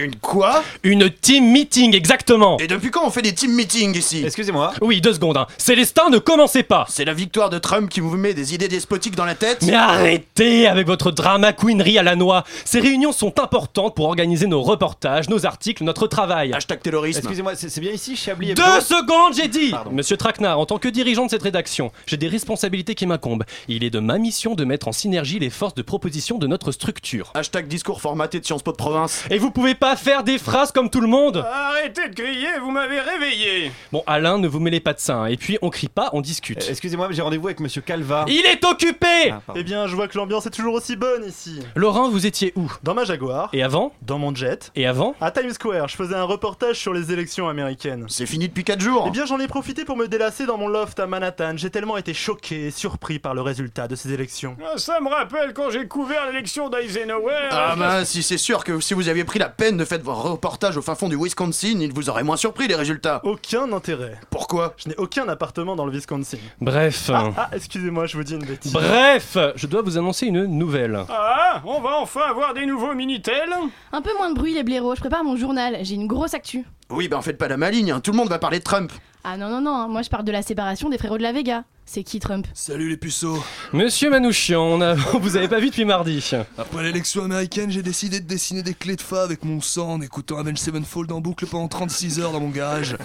Une quoi Une team meeting, exactement Et depuis quand on fait des team meetings ici Excusez-moi. Oui, deux secondes. Hein. Célestin, ne commencez pas C'est la victoire de Trump qui vous met des idées despotiques dans la tête Mais arrêtez avec votre drama queenerie à la noix Ces réunions sont importantes pour organiser nos reportages, nos articles, notre travail. Hashtag terrorisme. Excusez-moi, c'est c'est bien ici, Chablis Hebdo Deux secondes, j'ai dit Pardon. Monsieur Traquenard, en tant que dirigeant de cette rédaction, j'ai des responsabilités qui m'incombent. Il est de ma mission de mettre en synergie les forces de proposition de notre structure. Hashtag discours formaté de Sciences Po de province. Et vous pouvez pas faire des phrases comme tout le monde Arrêtez de crier, vous m'avez réveillé Bon, Alain, ne vous mêlez pas de ça. hein. Et puis, on crie pas, on discute. Euh, Excusez-moi, mais j'ai rendez-vous avec Monsieur Calva. Il est occupé Ah, pardon. Eh bien, je vois que l'ambiance est toujours aussi bonne ici. Laurent, vous étiez où? Dans ma Jaguar, Et avant? Dans mon jet, Et avant? À Times Square, je faisais un reportage sur les élections américaines. C'est fini depuis 4 jours. Eh bien, j'en ai profité pour me délasser dans mon loft à Manhattan. J'ai tellement été choqué et surpris par le résultat de ces élections. Ah, Ça me rappelle quand j'ai couvert l'élection d'Eisenhower. Ah bah si c'est sûr que si vous aviez pris la peine de faire vos reportages au fin fond du Wisconsin, il vous aurait moins surpris les résultats. Aucun intérêt. Pourquoi? Je n'ai aucun appartement dans le Wisconsin. Bref. Ah, ah, excusez-moi, je vous dis une bêtise. Bref, je dois vous annoncer une nouvelle. Ah, on va enfin avoir des nouveaux Minitel Un peu moins de bruit les blaireaux, je prépare mon journal, j'ai une grosse actu. Oui bah en faites pas la maligne, hein. tout le monde va parler de Trump. Ah non non non, hein, moi je parle de la séparation des frérots de la Vega. C'est qui Trump Salut les puceaux. Monsieur Manouchian, on a... vous avez pas vu depuis mardi. Après l'élection américaine, j'ai décidé de dessiner des clés de fa avec mon sang en écoutant Avenged Sevenfold en boucle pendant 36 heures dans mon garage.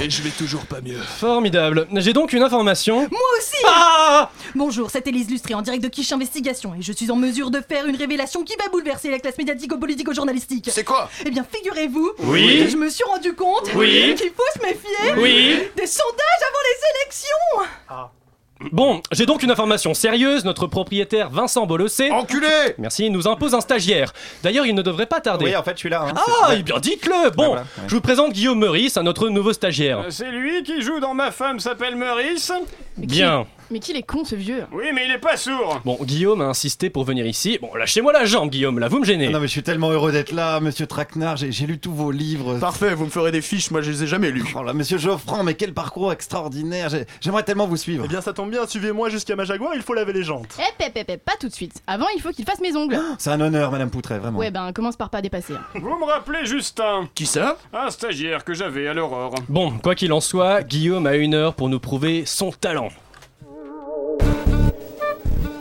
Et je vais toujours pas mieux. Formidable. J'ai donc une information. Moi aussi Ah Bonjour, c'est Élise Lustré en direct de Quiche Investigation et je suis en mesure de faire une révélation qui va bouleverser la classe médiatico-politico-journalistique. C'est quoi Eh bien, figurez-vous Oui. que je me suis rendu compte Oui. qu'il faut se méfier Oui. des sondages Bon, j'ai donc une information sérieuse. Notre propriétaire Vincent Bolossé, Enculé merci, nous impose un stagiaire. D'ailleurs, il ne devrait pas tarder. Oui, en fait, je suis là. hein. Ah, eh bien dites-le Bon, voilà, ouais. je vous présente Guillaume Meurice, un notre nouveau stagiaire. Euh, C'est lui qui joue dans Ma femme s'appelle qui- Bien. Mais qu'il est con ce vieux Oui, mais il est pas sourd Bon, Guillaume a insisté pour venir ici. Bon, lâchez-moi la jambe, Guillaume, là, vous me gênez. Ah non, mais je suis tellement heureux d'être là, Monsieur Traquenard. J'ai j'ai lu tous vos livres. Parfait, vous me ferez des fiches, moi je les ai jamais lus. Oh là, Monsieur Geoffran, mais quel parcours extraordinaire. J'ai- J'aimerais tellement vous suivre. Eh bien, ça tombe bien, suivez-moi jusqu'à ma Jaguar, il faut laver les jantes. Eh pep pep pep, pas tout de suite. Avant il faut qu'il fasse mes ongles. C'est un honneur, Madame Poutret, vraiment. Ouais ben commence par pas dépasser. hein. Vous me rappelez Justin, Qui ça? Un stagiaire que j'avais à l'Aurore. Bon, quoi qu'il en soit, Guillaume a une heure pour nous prouver son talent.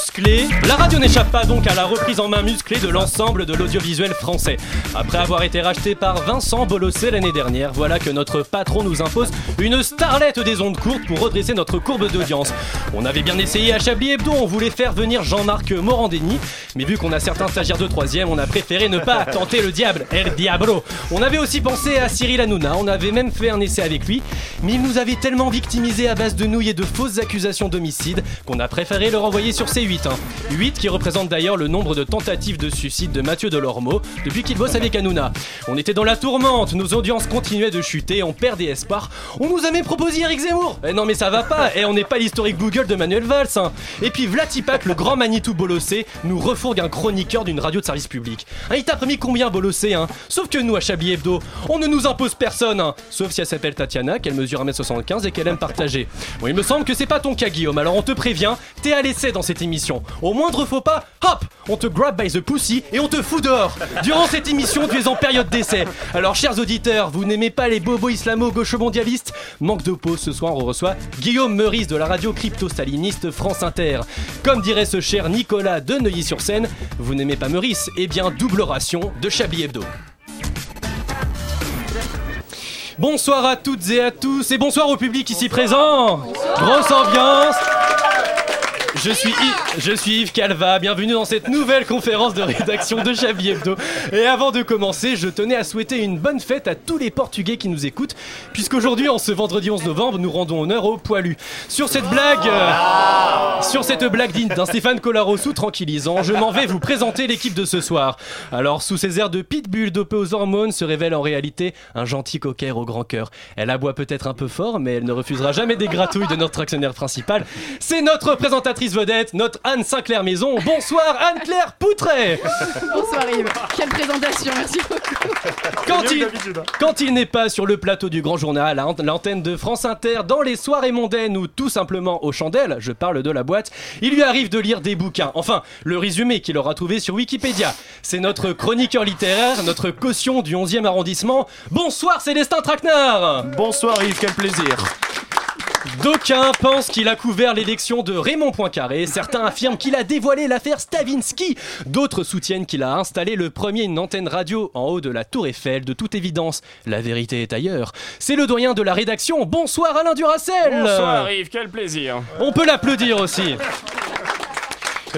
Musclé, la radio n'échappe pas donc à la reprise en main musclée de l'ensemble de l'audiovisuel français. Après avoir été racheté par Vincent Bolossé l'année dernière, voilà que notre patron nous impose une starlette des ondes courtes pour redresser notre courbe d'audience. On avait bien essayé à Chablis Hebdo, on voulait faire venir Jean-Marc Morandini, mais vu qu'on a certains stagiaires de troisième, on a préféré ne pas tenter le diable, El Diablo. On avait aussi pensé à Cyril Hanouna, on avait même fait un essai avec lui, mais il nous avait tellement victimisé à base de nouilles et de fausses accusations d'homicide qu'on a préféré le renvoyer sur C8. 8 qui représente d'ailleurs le nombre de tentatives de suicide de Mathieu Delormeau depuis qu'il bosse avec Hanouna. On était dans la tourmente, nos audiences continuaient de chuter, on perdait espoir. On nous a même proposé Eric Zemmour Eh non mais ça va pas, et on n'est pas l'historique Google de Manuel Valls. hein. Et puis Vlatipak, le grand Manitou Bolossé, nous refourgue un chroniqueur d'une radio de service public. Hein, il t'a promis combien Bolossé hein? Sauf que nous à Chablis Hebdo, on ne nous impose personne hein. Sauf si elle s'appelle Tatiana, qu'elle mesure 1m75 et qu'elle aime partager. Bon il me semble que c'est pas ton cas Guillaume, alors on te prévient, t'es à l'essai dans cette émission. Au moindre faux pas, hop, on te grab by the pussy et on te fout dehors. Durant cette émission, tu es en période d'essai. Alors, chers auditeurs, vous n'aimez pas les bobos islamo-gaucho-mondialistes Manque de pause, ce soir on reçoit Guillaume Meurice de la radio crypto-staliniste France Inter. Comme dirait ce cher Nicolas de Neuilly-sur-Seine, vous n'aimez pas Meurice? Eh bien, double ration de Chablis Hebdo. Bonsoir à toutes et à tous et bonsoir au public ici présent. Grosse ambiance. Je suis, Yves, Calva, bienvenue dans cette nouvelle conférence de rédaction de Chablis Hebdo. Et avant de commencer, je tenais à souhaiter une bonne fête à tous les Portugais qui nous écoutent, puisqu'aujourd'hui, en ce vendredi 11 novembre, nous rendons honneur aux poilus. Sur cette blague, euh, sur cette blague digne d'un Stéphane Collarossou tranquillisant, je m'en vais vous présenter l'équipe de ce soir. Alors, sous ses airs de pitbull dopé aux hormones, se révèle en réalité un gentil cocker au grand cœur. Elle aboie peut-être un peu fort, mais elle ne refusera jamais des gratouilles de notre actionnaire principal. C'est notre présentatrice vedette, notre Anne Sinclair Maison. Bonsoir Anne-Claire Poutret Bonsoir Yves. Quelle présentation, merci beaucoup. quand il, quand il n'est pas sur le plateau du grand journal, à ant- l'antenne de France Inter, dans les soirées mondaines ou tout simplement aux chandelles, je parle de la boîte, il lui arrive de lire des bouquins. Enfin, le résumé qu'il aura trouvé sur Wikipédia. C'est notre chroniqueur littéraire, notre caution du 11e arrondissement. Bonsoir Célestin Traquenard Bonsoir Yves, quel plaisir. D'aucuns pensent qu'il a couvert l'élection de Raymond Poincaré, certains affirment qu'il a dévoilé l'affaire Stavinsky, d'autres soutiennent qu'il a installé le premier une antenne radio en haut de la tour Eiffel, de toute évidence, la vérité est ailleurs. C'est le doyen de la rédaction, bonsoir Alain Duracel. Bonsoir Yves, quel plaisir. On peut l'applaudir aussi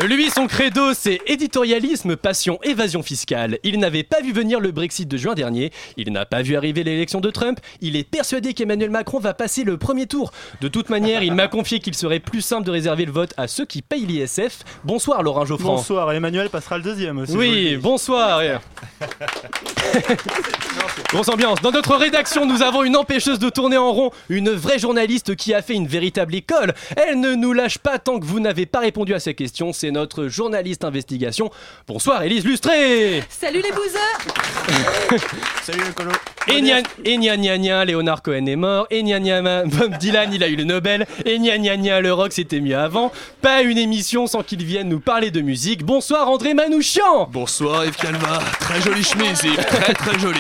lui, son credo, c'est éditorialisme, passion, évasion fiscale. Il n'avait pas vu venir le Brexit de juin dernier, il n'a pas vu arriver l'élection de Trump, il est persuadé qu'Emmanuel Macron va passer le premier tour. De toute manière, il m'a confié qu'il serait plus simple de réserver le vote à ceux qui payent l'ISF. Bonsoir Laurent Geoffrand. Bonsoir, Emmanuel passera le deuxième aussi. Oui, bonsoir. Grosse ambiance. Dans notre rédaction, nous avons une empêcheuse de tourner en rond, une vraie journaliste qui a fait une véritable école. Elle ne nous lâche pas tant que vous n'avez pas répondu à ces questions. C'est notre journaliste investigation. Bonsoir, Élise Lustré. Salut les bouseux Salut le colo. Et gna et gna gna gna, Léonard Cohen est mort. Et gna gna gna, Bob Dylan, il a eu le Nobel. Et gna gna gna, le rock c'était mieux avant. Pas une émission sans qu'il vienne nous parler de musique. Bonsoir, André Manouchian. Bonsoir Yves Calva, très jolie chemise Yves, très très jolie.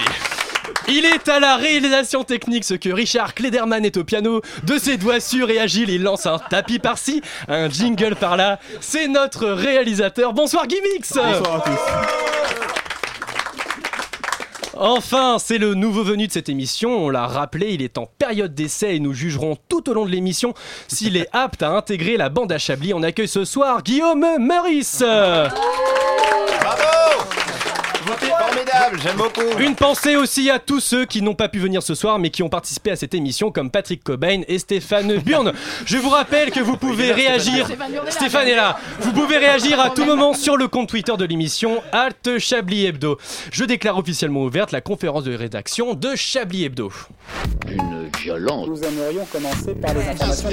Il est à la réalisation technique ce que Richard Klederman est au piano. De ses doigts sûrs et agiles, il lance un tapis par-ci, un jingle par-là. C'est notre réalisateur. Bonsoir Gimmicks Bonsoir à tous. Enfin, c'est le nouveau venu de cette émission. On l'a rappelé, il est en période d'essai et nous jugerons tout au long de l'émission s'il est apte à intégrer la bande à Chablis. On accueille ce soir Guillaume Meurice. Formidable, j'aime beaucoup. Une pensée aussi à tous ceux qui n'ont pas pu venir ce soir mais qui ont participé à cette émission comme Patrick Cobain et Stéphane Burn. Je vous rappelle que vous pouvez réagir. Stéphane est là. Vous pouvez réagir à tout moment sur le compte Twitter de l'émission Alt Chablis Hebdo. Je déclare officiellement ouverte la conférence de rédaction de Chablis Hebdo. Une violence. Nous aimerions commencer par les informations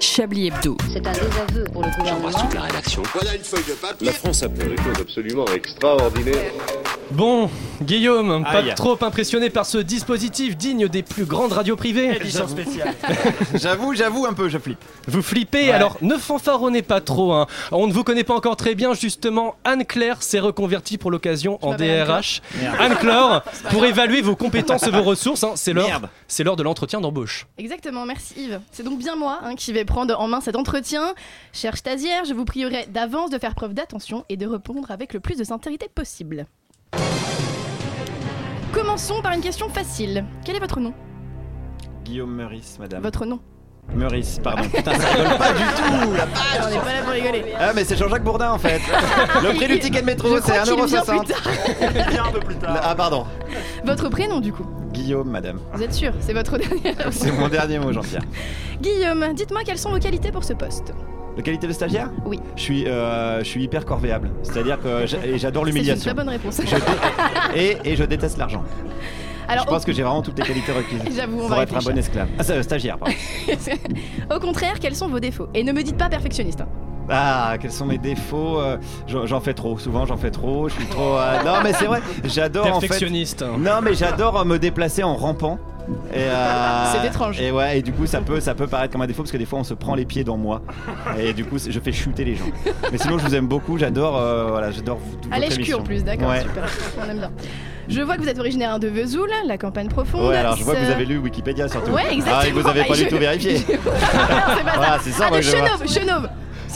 Chablis Hebdo. C'est un désaveu pour le gouvernement. la rédaction. Voilà une feuille de papier. La France a fait des choses absolument extraordinaires. Bon, Guillaume, pas Aïe. trop impressionné par ce dispositif digne des plus grandes radios privées Édition spéciale. J'avoue, j'avoue un peu, je flippe. Vous flippez, alors ne fanfaronnez pas trop. Hein. On ne vous connaît pas encore très bien, justement. Anne-Claire s'est reconvertie pour l'occasion en DRH. Anne-Claire, pour évaluer vos compétences et vos ressources, hein, c'est l'heure c'est l'heure de l'entretien d'embauche. Exactement, merci Yves. C'est donc bien moi hein, qui vais prendre en main cet entretien. Cher stagiaire, je vous prierai d'avance de faire preuve d'attention et de répondre avec le plus de sincérité possible. Commençons par une question facile. Quel est votre nom Guillaume Meurice, madame. Votre nom Meurice, pardon. Putain, ça rigole pas du tout. La On n'est pas là pour rigoler. Ah, mais c'est Jean-Jacques Bourdin en fait. Le prix du ticket de métro, c'est crois qu'il vient plus 1,60€. tard. Viens un peu plus tard. Ah, pardon. Votre prénom du coup Guillaume, madame. Vous êtes sûr C'est votre dernier C'est mon dernier mot, Jean-Pierre. Guillaume, dites-moi quelles sont vos qualités pour ce poste De qualité de stagiaire Oui. Je suis, euh, je suis hyper corvéable. C'est-à-dire que j'adore C'est une l'humiliation. très bonne réponse. Je dé- et, et je déteste l'argent. Alors, je pense que j'ai vraiment toutes les qualités requises. J'avoue, on pour va être un bon esclave. Ah, c'est, euh, stagiaire, pardon. au contraire, quels sont vos défauts? Et ne me dites pas perfectionniste. hein. Ah, quels sont mes défauts Euh, j'en, j'en fais trop. Souvent, j'en fais trop. Je suis trop. euh, Non, mais c'est vrai. J'adore en fait. Perfectionniste. Non, mais j'adore me déplacer en rampant. Et euh, C'est étrange. Et ouais, et du coup, ça peut, ça peut paraître comme un défaut parce que des fois, on se prend les pieds dans moi. Et du coup, je fais chuter les gens. Mais sinon, je vous aime beaucoup. J'adore, euh, voilà, j'adore À cul émission. en plus, d'accord, Ouais. super. On aime bien. Je vois que vous êtes originaire de Vesoul, la campagne profonde. Ouais, alors je vois que vous avez lu Wikipédia surtout. Ouais, exactement. Ah, et vous avez pas Je- du tout vérifié. C'est pas Voilà, ça. c'est ça, Ah, de je. Chenauve, Chenauve.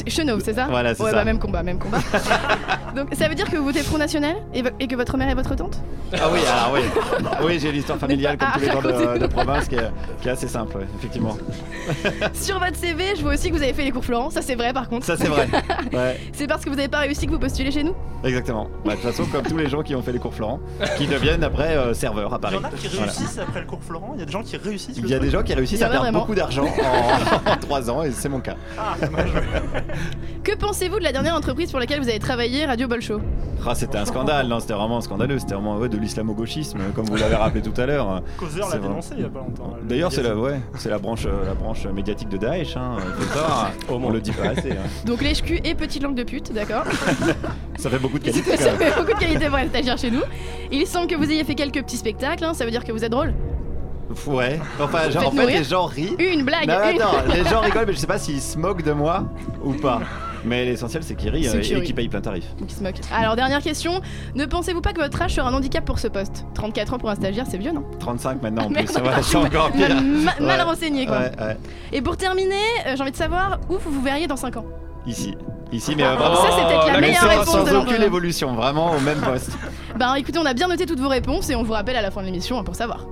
Chenauve, c'est ça? Voilà, c'est ouais, ça. bah même combat, même combat. Donc ça veut dire que vous votez Front National et, que votre mère est votre tante? Ah oui, alors oui. Oui, j'ai l'histoire familiale comme Ah, tous les gens de, province qui est, qui est assez simple, ouais, effectivement. Sur votre CV, je vois aussi que vous avez fait les cours Florent, ça c'est vrai par contre. Ça, c'est vrai. Ouais, c'est parce que vous n'avez pas réussi que vous postulez chez nous? Exactement. Bah, de toute façon, comme tous les gens qui ont fait les cours Florent, qui deviennent après euh, serveurs à Il Paris. y en a qui Voilà. réussissent après le cours Florent, il y a des gens qui réussissent. Il y a des gens qui réussissent Il à perdre beaucoup d'argent en, en 3 ans et c'est mon cas. Que pensez-vous de la dernière entreprise pour laquelle vous avez travaillé, Radio Bolshow Ah, c'était un scandale, non, c'était vraiment scandaleux, c'était vraiment ouais, de l'islamo-gauchisme, comme vous l'avez rappelé tout à l'heure. Causeur l'a dénoncé il y a pas longtemps. le D'ailleurs, c'est la, ouais, c'est la branche, euh, la branche médiatique de Daesh. Hein, savoir. on le dit pas assez. hein. Donc lèche-cul et petite langue de pute, d'accord? Ça fait beaucoup de qualité. Ça fait beaucoup de qualité pour les stagiaires chez nous. Il semble que vous ayez fait quelques petits spectacles, hein, ça veut dire que vous êtes drôle Ouais. Enfin, genre, en fait, les gens rient. Une blague Non, une. attends, les gens rigolent, mais je sais pas s'ils se moquent de moi ou pas. Mais l'essentiel, c'est qu'ils rient euh, et qu'ils payent plein tarif. Qui se moque. Alors dernière question, ne pensez-vous pas que votre âge sera un handicap pour ce poste? 34 ans pour un stagiaire, c'est vieux non? 35 maintenant en Merde, plus. Ouais, c'est encore pire. ma- mal renseigné, quoi. Ouais, ouais. Et pour terminer, euh, j'ai envie de savoir où vous vous verriez dans 5 ans? Ici. Ici, mais euh, Ah, vraiment. ça, c'est peut-être la mais meilleure sans- réponse Sans de aucune évolution, vraiment au même poste. Ben écoutez, on a bien noté toutes vos réponses et on vous rappelle à la fin de l'émission hein, pour savoir.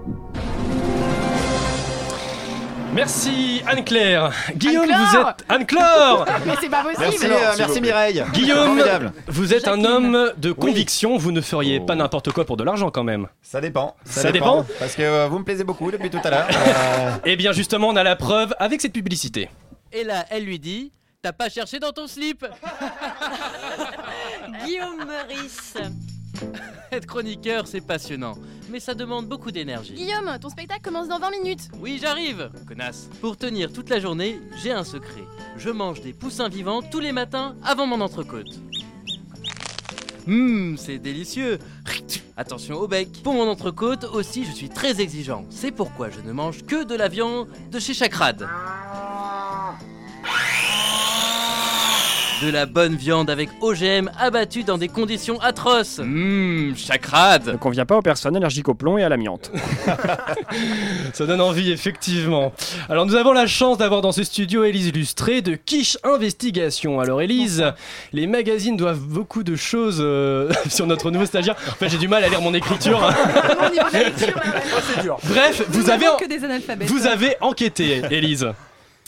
Merci Anne-Claire. Guillaume, vous êtes Anne-Claire Mais c'est pas possible Merci, euh, merci Mireille. Guillaume, vous êtes un homme de conviction, vous ne feriez Oh. pas n'importe quoi pour de l'argent quand même. Ça dépend. Ça dépend. Parce que euh, vous me plaisez beaucoup depuis tout à l'heure. Eh bien justement, on a la preuve avec cette publicité. Et là, elle lui dit T'as pas cherché dans ton slip Guillaume Meurice. Être chroniqueur, c'est passionnant, mais ça demande beaucoup d'énergie. Guillaume, ton spectacle commence dans 20 minutes. Oui, j'arrive, connasse. Pour tenir toute la journée, j'ai un secret. Je mange des poussins vivants tous les matins avant mon entrecôte. Hum, c'est délicieux. Attention au bec. Pour mon entrecôte aussi, je suis très exigeant. C'est pourquoi je ne mange que de la viande de chez Chacrade. De la bonne viande avec OGM abattue dans des conditions atroces. Hum, Chacrade. Ne convient pas aux personnes allergiques au plomb et à l'amiante. Ça donne envie, effectivement. Alors, nous avons la chance d'avoir dans ce studio Élise Lustré de Quiche Investigation. Alors, Élise, les magazines doivent beaucoup de choses euh, sur notre nouveau stagiaire. En fait, j'ai du mal à lire mon écriture. c'est dur. Bref, vous avez, n'avons que des analphabètes. vous avez enquêté, Élise.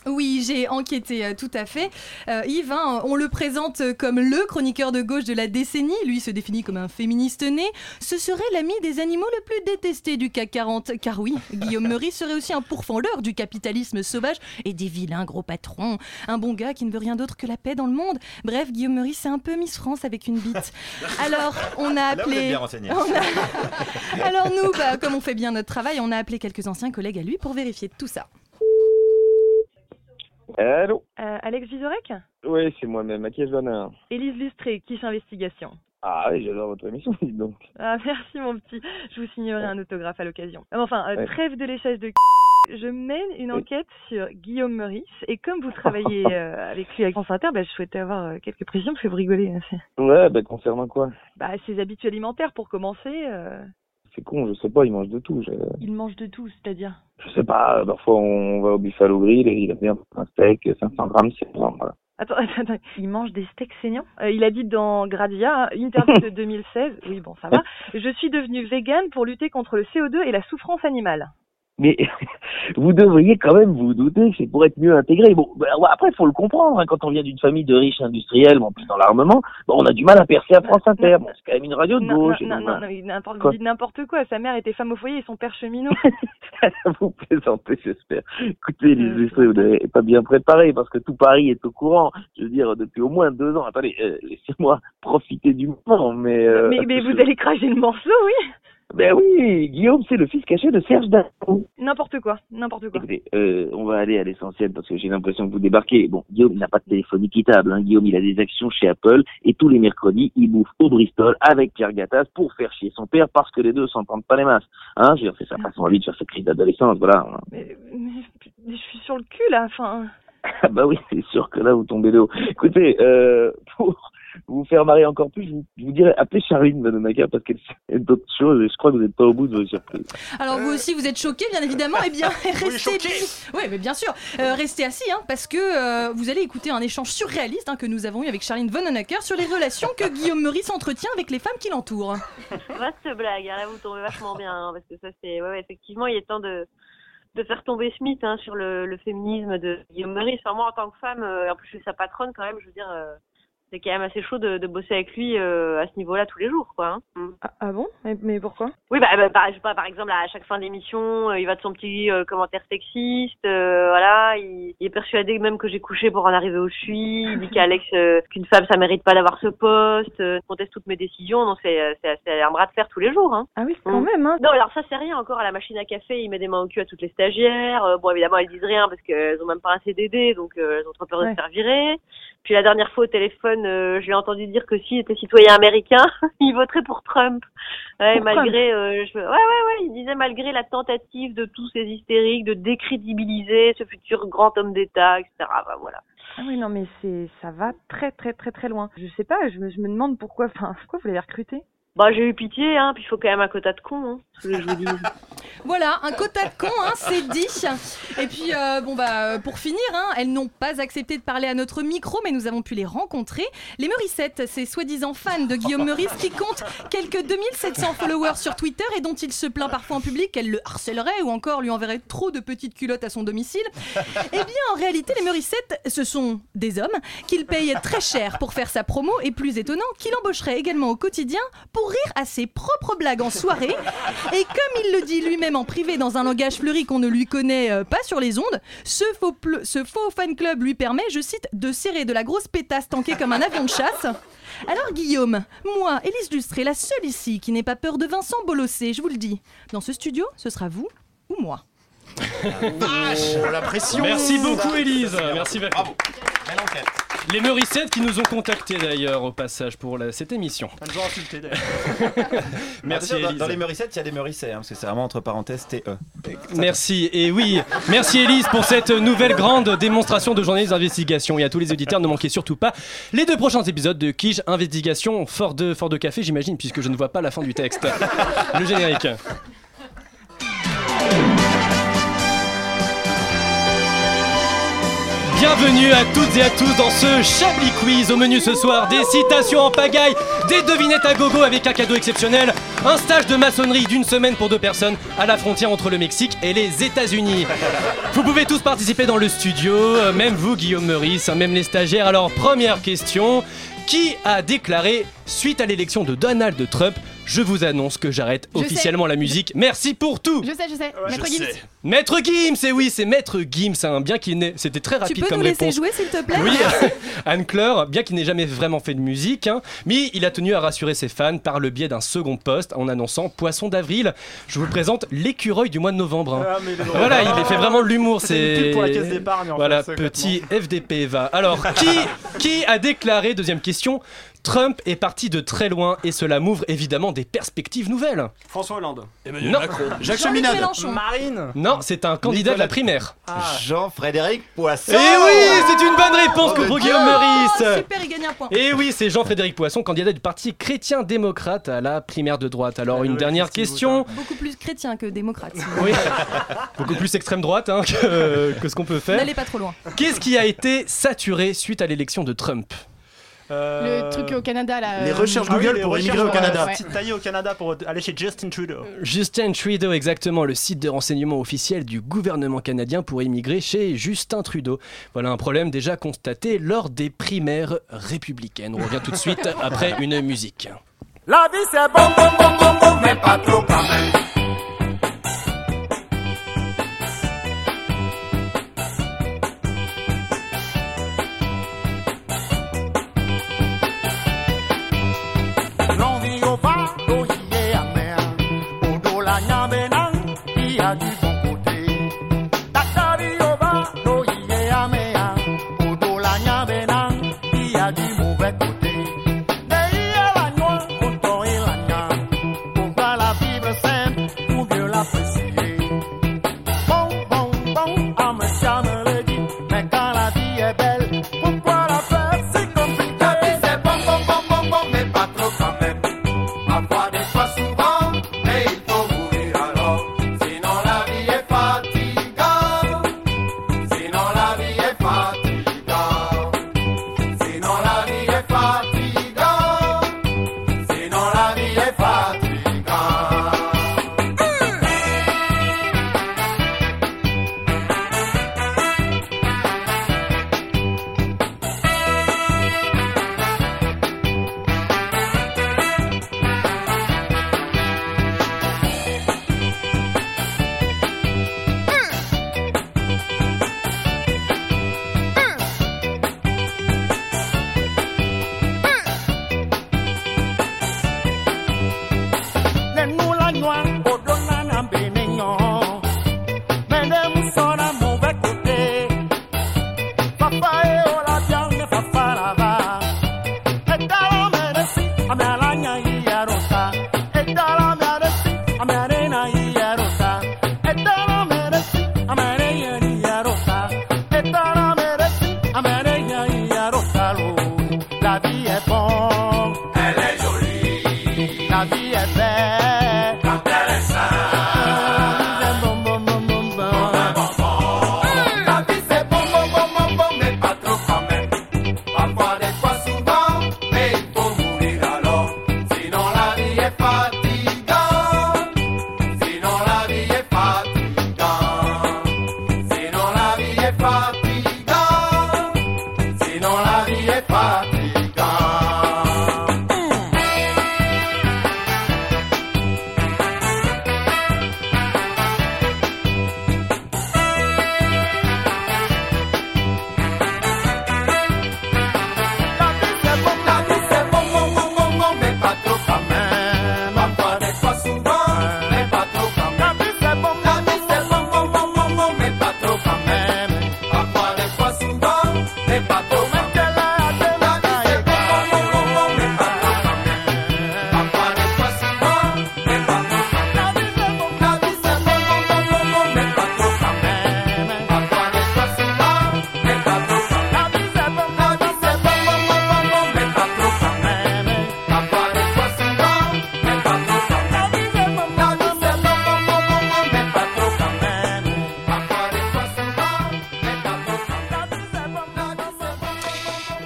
Oui, j'ai enquêté euh, tout à fait. Euh, Yves, hein, on le présente comme le chroniqueur de gauche de la décennie. Lui se définit comme un féministe né. Ce serait l'ami des animaux le plus détesté du CAC 40. Car oui, Guillaume Meurice serait aussi un pourfendeur du capitalisme sauvage et des vilains gros patrons. Un bon gars qui ne veut rien d'autre que la paix dans le monde. Bref, Guillaume Meurice, c'est un peu Miss France avec une bite. Alors, on a Là, vous êtes appelé. bien renseigné. On a- Alors nous, bah, comme on fait bien notre travail, on a appelé quelques anciens collègues à lui pour vérifier tout ça. Allô Euh, Alex Vizorek Oui, c'est moi-même. À qui ai-je l'honneur Élise Lustré, Quiche Investigation. Ah oui, j'adore votre émission, dites donc. Ah, merci mon petit. Je vous signerai un autographe à l'occasion. Euh, Enfin, euh, Ouais. trêve de léchage de je mène une enquête sur Guillaume Meurice et comme vous travaillez euh, avec lui à France Inter, bah, je souhaitais avoir euh, quelques précisions parce que vous rigolez. hein, Ouais, bah concernant quoi? Bah, ses habitudes alimentaires pour commencer, euh, C'est con, je sais pas, il mange de tout. Je, il mange de tout, c'est-à-dire. je sais pas, parfois on va au Buffalo Grill et il a bien un steak, 500 grammes, c'est bon, voilà. Attends, attends, attends, il mange des steaks saignants? Euh, Il a dit dans Gradia, interview de 2016, oui bon ça va, je suis devenu vegan pour lutter contre le CO2 et la souffrance animale. Mais vous devriez quand même vous douter que c'est pour être mieux intégré. Bon, bah, après, faut le comprendre. hein, quand on vient d'une famille de riches industriels, bon, plus dans l'armement, bon, on a du mal à percer à France Inter. Bon, c'est quand même une radio de Non, gauche. non, non, non, il n'importe- Quoi n'importe quoi. Sa mère était femme au foyer et son père cheminot. vous plaisantez, j'espère. Écoutez, les illustrés, vous n'avez pas bien préparé parce que tout Paris est au courant. Je veux dire, depuis au moins deux ans. Attendez, euh, laissez-moi profiter du moment, mais. euh, mais, mais vous allez cracher le morceau, oui Ben oui, Guillaume, c'est le fils caché de Serge Darou. N'importe quoi, n'importe quoi. Écoutez, euh, on va aller à l'essentiel parce que j'ai l'impression que vous débarquez. Bon, Guillaume il n'a pas de téléphone équitable. Hein. Guillaume, il a des actions chez Apple et tous les mercredis, il bouffe au Bristol avec Pierre Gattaz pour faire chier son père parce que les deux s'entendent pas les masses. Hein, je veux dire, c'est sa façon à lui de faire sa crise d'adolescence, voilà. Mais, mais- mais je suis sur le cul là, enfin. Ah bah oui, c'est sûr que là, vous tombez de haut. Écoutez, euh, pour, vous faire marrer encore plus, je vous, je vous dirais appelez Charline Vanhoenacker parce qu'elle sait d'autres choses et je crois que vous n'êtes pas au bout de vos surprises. Alors vous aussi vous êtes choqués bien évidemment et bien restez oui mais bien sûr Euh, restez assis hein, parce que euh, vous allez écouter un échange surréaliste hein, que nous avons eu avec Charline Vonnenacker sur les relations que Guillaume Meurice entretient avec les femmes qui l'entourent. Vaste blague, hein, là vous tombez vachement bien, hein, parce que ça c'est, ouais, ouais, effectivement, il est temps de de faire tomber Smith hein, sur le, le féminisme de Guillaume Meurice. Enfin moi en tant que femme, euh, en plus je suis sa patronne quand même, je veux dire, euh, c'est quand même assez chaud de, de bosser avec lui euh, à ce niveau-là tous les jours, quoi. hein. Ah, bon? Mais, pourquoi? Oui, bah, bah, par, je sais pas, par exemple, à chaque fin d'émission, euh, il va de son petit euh, commentaire sexiste, euh, voilà, il, il est persuadé même que j'ai couché pour en arriver où je suis, il dit qu'Alex, qu'une femme, ça mérite pas d'avoir ce poste, il conteste toutes mes décisions, donc c'est, c'est, un bras de fer tous les jours, hein. Ah oui, quand même, hein Non, alors ça, c'est rien encore, à la machine à café, il met des mains au cul à toutes les stagiaires, bon, évidemment, elles disent rien parce qu'elles ont même pas un CDD, donc elles ont trop peur de se faire virer. Puis la dernière fois au téléphone, euh, je l'ai entendu dire que s'il était citoyen américain, il voterait pour Trump. Ouais, Pour malgré, euh, je... ouais, ouais, ouais, il disait malgré la tentative de tous ces hystériques de décrédibiliser ce futur grand homme d'État, etc. Bah, voilà. Ah oui, non, mais c'est, ça va très, très, très, très loin. Je sais pas, je me, je me demande pourquoi, enfin, pourquoi vous l'avez recruté? Bah, j'ai eu pitié, hein, puis il faut quand même un quota de cons, hein, je vous dis. Voilà, un quota de con, hein, c'est dit. Et puis, euh, bon bah, euh, pour finir, elles n'ont pas accepté de parler à notre micro, mais nous avons pu les rencontrer. Les Meurissettes, ces soi-disant fans de Guillaume Meurice qui comptent quelques 2700 followers sur Twitter et dont il se plaint parfois en public qu'elle le harcèlerait ou encore lui enverrait trop de petites culottes à son domicile. Eh bien, en réalité, les Meurissettes, ce sont des hommes qu'il paye très cher pour faire sa promo et plus étonnant, qu'il embaucherait également au quotidien pour rire à ses propres blagues en soirée. Et comme il le dit lui-même en privé dans un langage fleuri qu'on ne lui connaît euh, pas sur les ondes, ce faux, ple- ce faux fan club lui permet, je cite, de serrer de la grosse pétasse tankée comme un avion de chasse. Alors Guillaume, moi, Élise Lustré, la seule ici qui n'ait pas peur de Vincent Bolossé, je vous le dis, dans ce studio, ce sera vous ou moi. Oh, la pression Merci beaucoup, Élise. Merci, Bravo. Les Meurissettes qui nous ont contactés d'ailleurs au passage pour la- cette émission. Elles nous ont insulté d'ailleurs. Merci, dans, Élise. dans les Meurissettes, il y a des Meurissets, hein, parce que c'est vraiment entre parenthèses TE. Merci et oui, merci Élise pour cette nouvelle grande démonstration de journaliste d'investigation. Et à tous les auditeurs, ne manquez surtout pas les deux prochains épisodes de Quiche Investigation fort de, fort de café, j'imagine, puisque je ne vois pas la fin du texte. Le générique. Bienvenue à toutes et à tous dans ce Chablis Quiz. Au menu ce soir, des citations en pagaille, des devinettes à gogo avec un cadeau exceptionnel, un stage de maçonnerie d'une semaine pour deux personnes à la frontière entre le Mexique et les États-Unis. Vous pouvez tous participer dans le studio, euh, même vous Guillaume Meurice, hein, même les stagiaires. Alors première question, qui a déclaré suite à l'élection de Donald Trump je vous annonce que j'arrête Je officiellement la musique. Merci pour tout. Je sais, je sais. Maître Gims. Maître Gims, et oui, c'est Maître Gims, hein, bien qu'il n'ait. C'était très Tu rapide peux comme nous laisser réponse. jouer s'il te plaît Oui, Anne Cleur, bien qu'il n'ait jamais vraiment fait de musique, hein, mais il a tenu à rassurer ses fans par le biais d'un second poste en annonçant Poisson d'avril. Je vous présente l'écureuil du mois de novembre. hein. Ah, mais il est drôle. Voilà, il fait vraiment de l'humour. C'est pour la caisse d'épargne, en Voilà, fait, petit FDP va. Alors, qui, qui a déclaré deuxième question Trump est parti de très loin et cela m'ouvre évidemment des perspectives nouvelles. François Hollande. Non. Jacques Jean-Luc Cheminade. Marine. Non, c'est un candidat de la primaire. Jean-Frédéric Poisson Et oui, c'est une bonne réponse Oh, Guillaume Oh, Meurice. super, il gagne un point. Et oui, c'est Jean-Frédéric Poisson, candidat du parti chrétien-démocrate à la primaire de droite. Alors, une dernière question. Beaucoup plus chrétien que démocrate. Oui, beaucoup plus extrême droite hein, que, que ce qu'on peut faire. N'allez pas trop loin. Qu'est-ce qui a été saturé suite à l'élection de Trump? Le truc au Canada là. Les euh, recherches Ah oui, Google les pour recherches, immigrer au euh, Canada. Petite taillée au Canada pour aller chez Justin Trudeau. Justin Trudeau, exactement, le site de renseignement officiel du gouvernement canadien pour immigrer chez Justin Trudeau. Voilà un problème déjà constaté lors des primaires républicaines. On revient tout de suite après une musique. La vie c'est bon, bon, bon, bon, bon, mais pas trop quand même.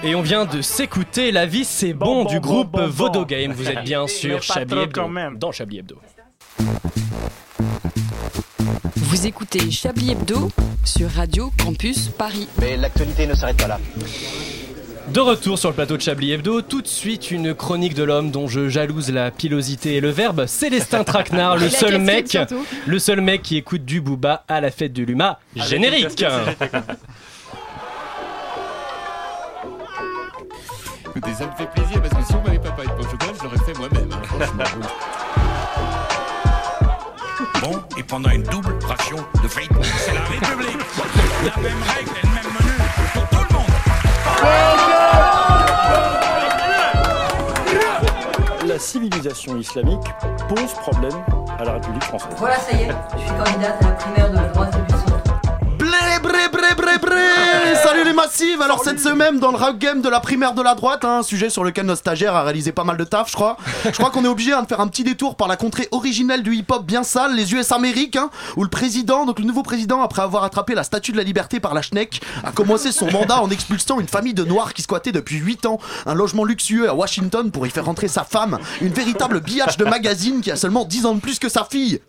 Et on vient de s'écouter La vie c'est bon, du groupe Vodo Game. Vous êtes bien sûr Chablis Hebdo. quand même. Dans Chablis Hebdo. Vous écoutez Chablis Hebdo sur Radio Campus Paris. Mais l'actualité ne s'arrête pas là. De retour sur le plateau de Chablis Hebdo, tout de suite une chronique de l'homme dont je jalouse la pilosité et le verbe, Célestin Traquenard, le seul mec, surtout. le seul mec qui écoute du Booba à la fête du Luma. Avec Générique. Écoutez, ça me fait plaisir parce que si on m'avait pas parlé de chocolat, je l'aurais fait moi-même. hein, franchement. Bon, et pendant une double ration de frites, c'est la République. La même règle et le même menu pour tout le monde. La civilisation islamique pose problème à la République française. Voilà, ça y est, je suis candidate à la primaire de la droite bré, bré, bré, bré Salut les massives. Alors cette semaine dans le rap game de la primaire de la droite, hein, un sujet sur lequel notre stagiaire a réalisé pas mal de taf je crois. Je crois qu'on est obligé hein, de faire un petit détour par la contrée originelle du hip-hop bien sale, les US Amériques, hein, où le président, donc le nouveau président, après avoir attrapé la statue de la liberté par la schneck, a commencé son mandat en expulsant une famille de noirs qui squattait depuis 8 ans. Un logement luxueux à Washington pour y faire rentrer sa femme, une véritable billage de magazine qui a seulement 10 ans de plus que sa fille.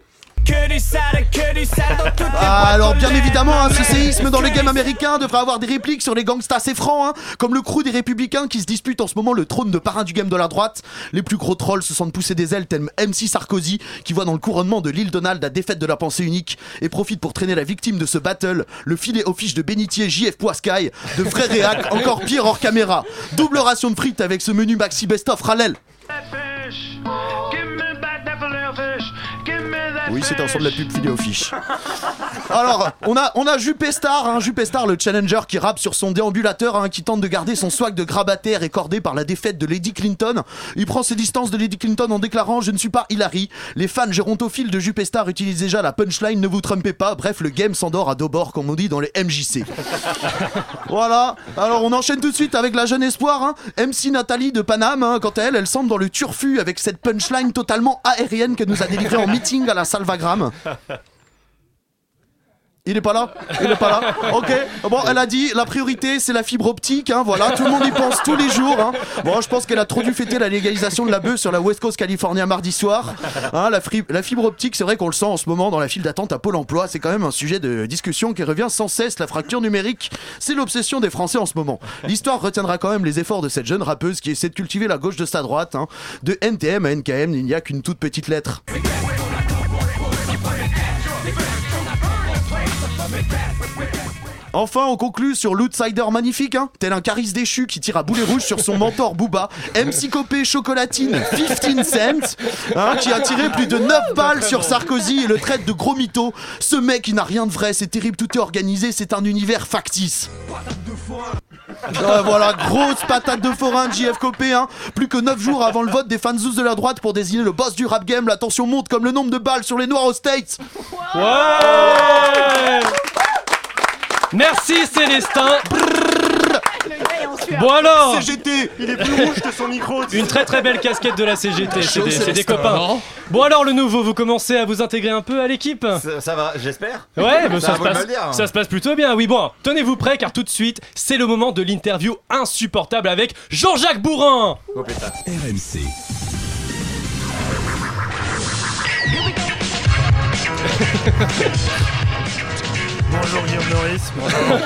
Ah, alors bien évidemment, hein, ce séisme dans le game américain devrait avoir des répliques sur les gangsters assez francs, hein, comme le crew des républicains qui se disputent en ce moment le trône de parrain du game de la droite. Les plus gros trolls se sentent pousser des ailes tels MC Sarkozy, qui voit dans le couronnement de l'île Donald la défaite de la pensée unique et profite pour traîner la victime de ce battle, le filet aux fiches de bénitier JF Poiscaille, de vrai réac, encore pire hors caméra. Double ration de frites avec ce menu maxi best-of Rallel. Oui, c'était un son de la pub aux fiches. Alors, on a, on a Juppé Star, hein, Juppé Star, le challenger qui rappe sur son déambulateur, hein, qui tente de garder son swag de grabataire écordé par la défaite de Lady Clinton. Il prend ses distances de Lady Clinton en déclarant Je ne suis pas Hillary. Les fans gérontophiles de Juppé Star utilisent déjà la punchline Ne vous trompez pas. Bref, le game s'endort à dos bords, comme on dit dans les MJC. voilà, alors on enchaîne tout de suite avec la jeune espoir, hein. MC Nathalie de Paname, quant à elle, elle semble dans le turfu avec cette punchline totalement aérienne qu'elle nous a délivrée en meeting à la Salvagram. Il est pas là Il est pas là Ok. Bon, elle a dit la priorité c'est la fibre optique. Hein, voilà, tout le monde y pense tous les jours. Hein. Bon, je pense qu'elle a trop dû fêter la légalisation de la bœuf sur la West Coast California mardi soir. Hein, la, la fibre optique, c'est vrai qu'on le sent en ce moment dans la file d'attente à Pôle Emploi. C'est quand même un sujet de discussion qui revient sans cesse. La fracture numérique, c'est l'obsession des Français en ce moment. L'histoire retiendra quand même les efforts de cette jeune rappeuse qui essaie de cultiver la gauche de sa droite. hein. De NTM à NKM, il n'y a qu'une toute petite lettre. Enfin, on conclut sur l'outsider magnifique, hein, tel un charisme déchu qui tire à boulet rouge sur son mentor Booba, MC Copé Chocolatine 15 cents, hein, qui a tiré plus de 9 balles sur Sarkozy et le traite de gros mytho. Ce mec, il n'a rien de vrai, c'est terrible, tout est organisé, c'est un univers factice. Euh, voilà, grosse patate de forain de JF Copé, hein. Plus que 9 jours avant le vote des fans de la droite pour désigner le boss du rap game, la tension monte comme le nombre de balles sur les noirs aux States. Ouais Merci Célestin Bon alors CGT Il est plus rouge que son micro. Une très très belle casquette de la CGT, c'est des, c'est des Célestin, copains. non Bon alors le nouveau, vous commencez à vous intégrer un peu à l'équipe? Ça, ça va, j'espère. Ouais, bah, ça, à se passe, hein. ça se passe plutôt bien. Oui, bon, tenez-vous prêts car tout de suite, c'est le moment de l'interview insupportable avec Jean-Jacques Bourrin. Oh. RMC. Bonjour Guillaume Meurice. Bonjour.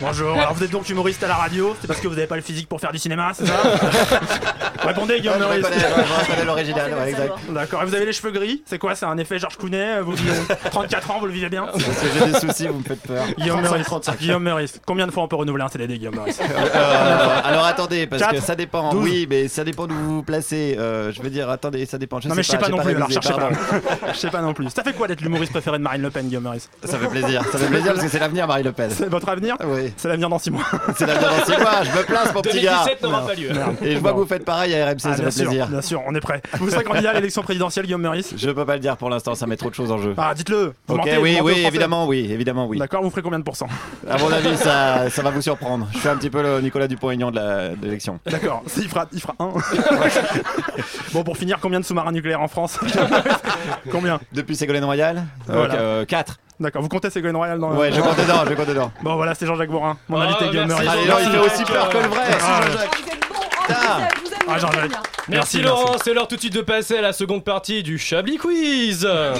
Bonjour. Alors vous êtes donc humoriste à la radio, c'est parce que vous n'avez pas le physique pour faire du cinéma, c'est ça Répondez Guillaume Ouais, reconnais l'original, ouais, exact. D'accord. Et vous avez les cheveux gris C'est quoi C'est un effet Georges Clooney Vous vivez 34 ans, vous le vivez bien Parce que j'ai des soucis, vous me faites peur. Guillaume 35, Meurice. 35. Guillaume Meurice. Combien de fois on peut renouveler un CDD Guillaume Meurice Euh, alors attendez, parce que ça dépend. Oui, mais ça dépend d'où vous vous placez. Euh, je veux dire, attendez, ça dépend. Je Non sais mais je sais pas, non plus, alors cherchez pas. Je sais pas non plus. Ça fait quoi d'être l'humoriste préféré de Marine Le Pen, Guillaume Meurice Ça fait plaisir, ça fait plaisir parce que c'est l'avenir, Marie Le Pen. C'est votre avenir Oui, C'est l'avenir dans 6 mois. c'est l'avenir dans 6 mois. Je me place, mon petit gars. 2017 n'aura pas lieu. Et je vois que vous faites pareil à RMC, Ah, ça bien fait sûr, plaisir. bien sûr, on est prêt. Vous serez candidat à l'élection présidentielle, Guillaume Meurice Je peux pas le dire pour l'instant, ça met trop de choses en jeu. Ah, dites-le. Vous Ok, oui, oui, évidemment, oui, évidemment, oui. D'accord, vous ferez combien de pourcents À mon avis, ça, ça va vous surprendre. Je suis un petit peu le Nicolas Dupont-Aignan de l'élection. D'accord, il fera, il fera un. bon, pour finir, combien de sous-marins nucléaires en France Combien Depuis Ségolène Royal Voilà. 4. D'accord, vous comptez Ségolène Royal dans Ouais, je compte dedans, je compte dedans. Bon, voilà, c'est Jean-Jacques Bourrin, mon Ah, invité. Meurice. Allez, il fait aussi peur que le vrai. Ah. Jean-Jacques. Aime, Ah, Jean-Jacques. Merci, Merci, Laurent, c'est l'heure tout de suite de passer à la seconde partie du Chablis Quiz. Ouais.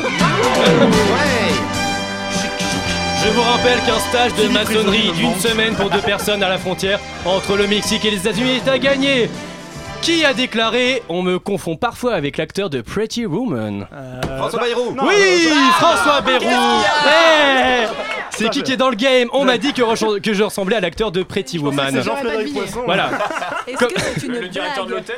Je vous rappelle qu'un stage de maçonnerie d'une semaine pour deux personnes à la frontière entre le Mexique et les États-Unis est à gagner. Qui a déclaré On me confond parfois avec l'acteur de Pretty Woman Euh, François Bayrou. non, Oui, François Bayrou Eh C'est qui je- qui est dans le game On m'a dit que, je ressemblais à l'acteur de Pretty C'est Woman. Jean-Frédéric Poisson. Voilà. Est-ce que c'est une blague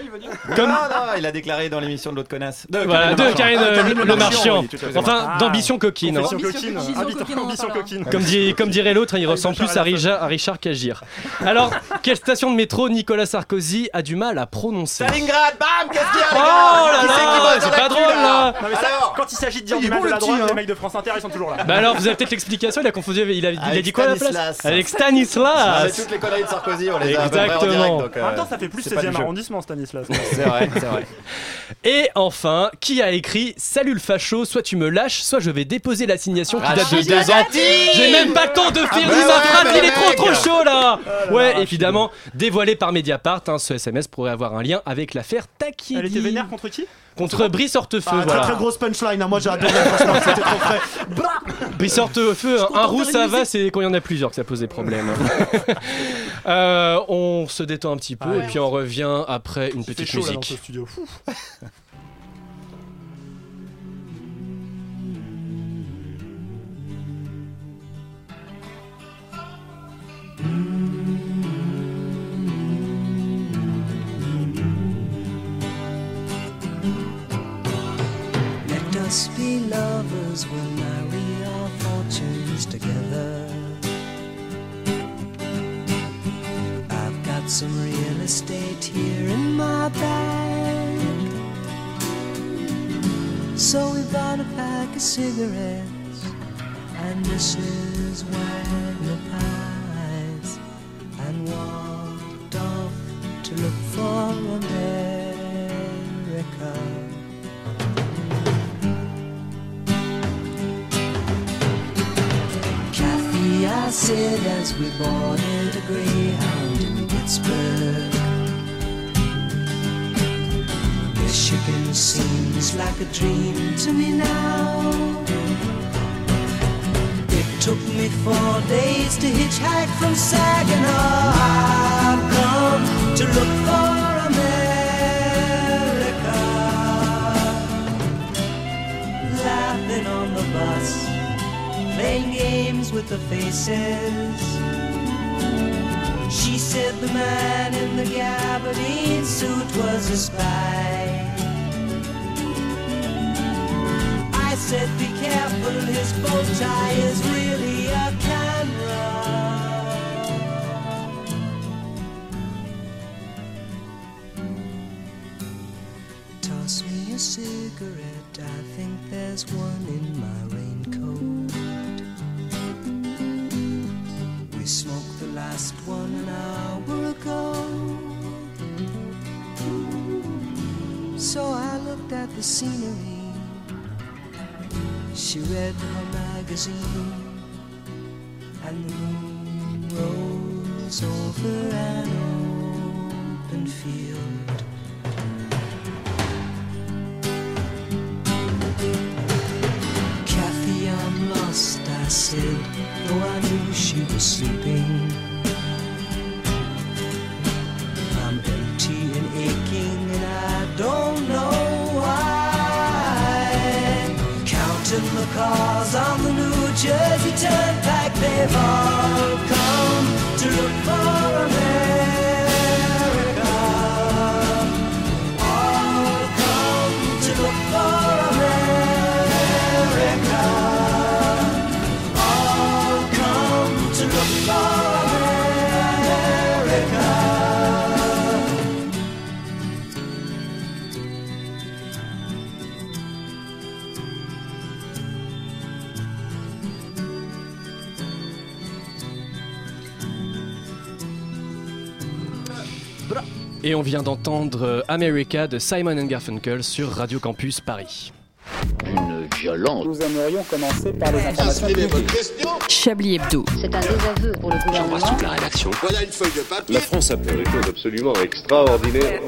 il veut dire Comme- Non, non, il a déclaré dans l'émission de l'autre connasse. De Voilà, de Karine Ah, Le Le Marchand. Oui, fait. Enfin, Ah, d'ambition coquine. hein. Ambition coquine. Ambition coquine, coquine. Comme, dit- comme dirait l'autre, il Ah, ressemble plus à Richard Richard, à Richard qu'Agir. Alors, quelle station de métro Nicolas Sarkozy a du mal à prononcer Stalingrad, bam, qu'est-ce qu'il y a Oh là là, c'est pas drôle là Non, mais ça, Alors quand il s'agit de dire du mal de la droite, hein. les mecs de France Inter, ils sont toujours là. Bah alors, vous avez peut-être l'explication, il a confondu, il a, il a Avec dit quoi à la place Stanislas. Avec Ah, Stanislas mais toutes les conneries de Sarkozy, on les a Exactement. direct. donc, En même euh, temps, ça fait plus c'est pas 16 e du jeu. arrondissement, Stanislas. C'est vrai, c'est vrai. Et enfin, qui a écrit Salut le facho, soit tu me lâches, soit je vais déposer l'assignation qui date de deux ans. J'ai même pas le temps de finir bah ma phrase, il est trop trop chaud là Ouais, évidemment, dévoilé par Mediapart, hein, ce SMS pourrait avoir un lien avec l'affaire Takiedi. Elle était vénère contre qui? Contre Brice Hortefeux, Ah, voilà. Très très grosse punchline, hein. moi j'ai adoré, franchement, c'était trop frais. Brice Hortefeux, un, un roux ça va, c'est quand il y en a plusieurs que ça pose des problèmes. Euh, on se détend un petit peu Ouais. et puis on revient après une petite chaud là dans ce musique. studio. Us be lovers, we'll marry our fortunes together. I've got some real estate here in my bag. So we bought a pack of cigarettes and Mrs. Wagner pies as we boarded a Greyhound in Pittsburgh. Michigan seems like a dream to me now. It took me four days to hitchhike from Saginaw. I've come to look for playing games with the faces. She said the man in the gabardine suit was a spy. I said, be careful, his bow tie is really She read her magazine, and the moon rose over an open field. Cars on the New Jersey Turnpike, they've all come Et on vient d'entendre euh, America de Simon Garfunkel sur Radio Campus Paris. Une violence. Nous aimerions commencer par les informations publiques. Chablis Hebdo. C'est un désaveu pour le gouvernement. la rédaction. Voilà une feuille de papier. La France a fait des choses absolument extraordinaires.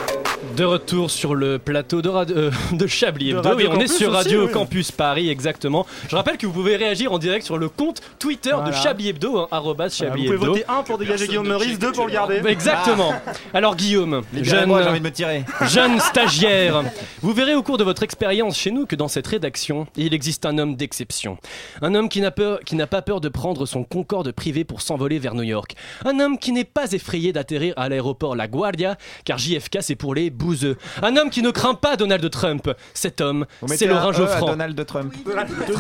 De retour sur le plateau de, radio- euh, de Chablis De Hebdo et on est sur aussi, Radio oui. Campus Paris exactement. Je rappelle que vous pouvez réagir en direct sur le compte Twitter de. Chablis Hebdo, hein, arrobas vous pouvez Hebdo. voter 1 pour dégager Guillaume Meurice, 2 pour le garder. Exactement. Alors Guillaume, jeune, Libérez-moi, j'ai envie de me tirer. jeune stagiaire, vous verrez au cours de votre expérience chez nous que dans cette rédaction, il existe un homme d'exception. Un homme qui n'a peur, qui n'a pas peur de prendre son Concorde privé pour s'envoler vers New York. Un homme qui n'est pas effrayé d'atterrir à l'aéroport La Guardia, car JFK c'est pour les bouseux. Un homme qui ne craint pas Donald Trump. Cet homme, c'est Laurent E à Geoffrand. Donald Trump.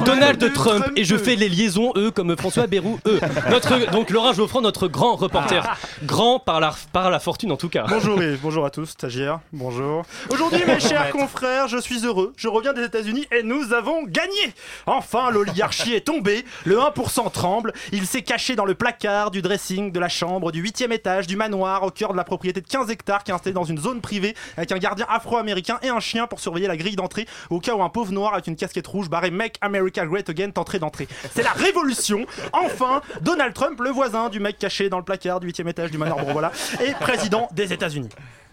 Donald Trump et je fais les liaisons eux comme François Bayrou eux. Notre donc Laurent Geoffrand notre grand reporter, grand par la par la fortune en tout cas. Bonjour Yves, bonjour à tous, stagiaires, bonjour. Aujourd'hui, mes chers confrères, je suis heureux. Je reviens des États-Unis et nous avons gagné. Enfin, l'oligarchie est tombée, le 1% tremble. Il s'est caché dans le placard du dressing, de la chambre, du 8 étage, du manoir, au cœur de la propriété de 15 hectares qui est installée dans une zone privée avec un gardien afro-américain et un chien pour surveiller la grille d'entrée au cas où un pauvre noir avec une casquette rouge barré Make America Great Again tenterait d'entrer. C'est la révolution. Enfin, Donald Trump, le voisin du mec caché dans le placard du 8 étage du manoir, bon voilà, est président des États-Unis.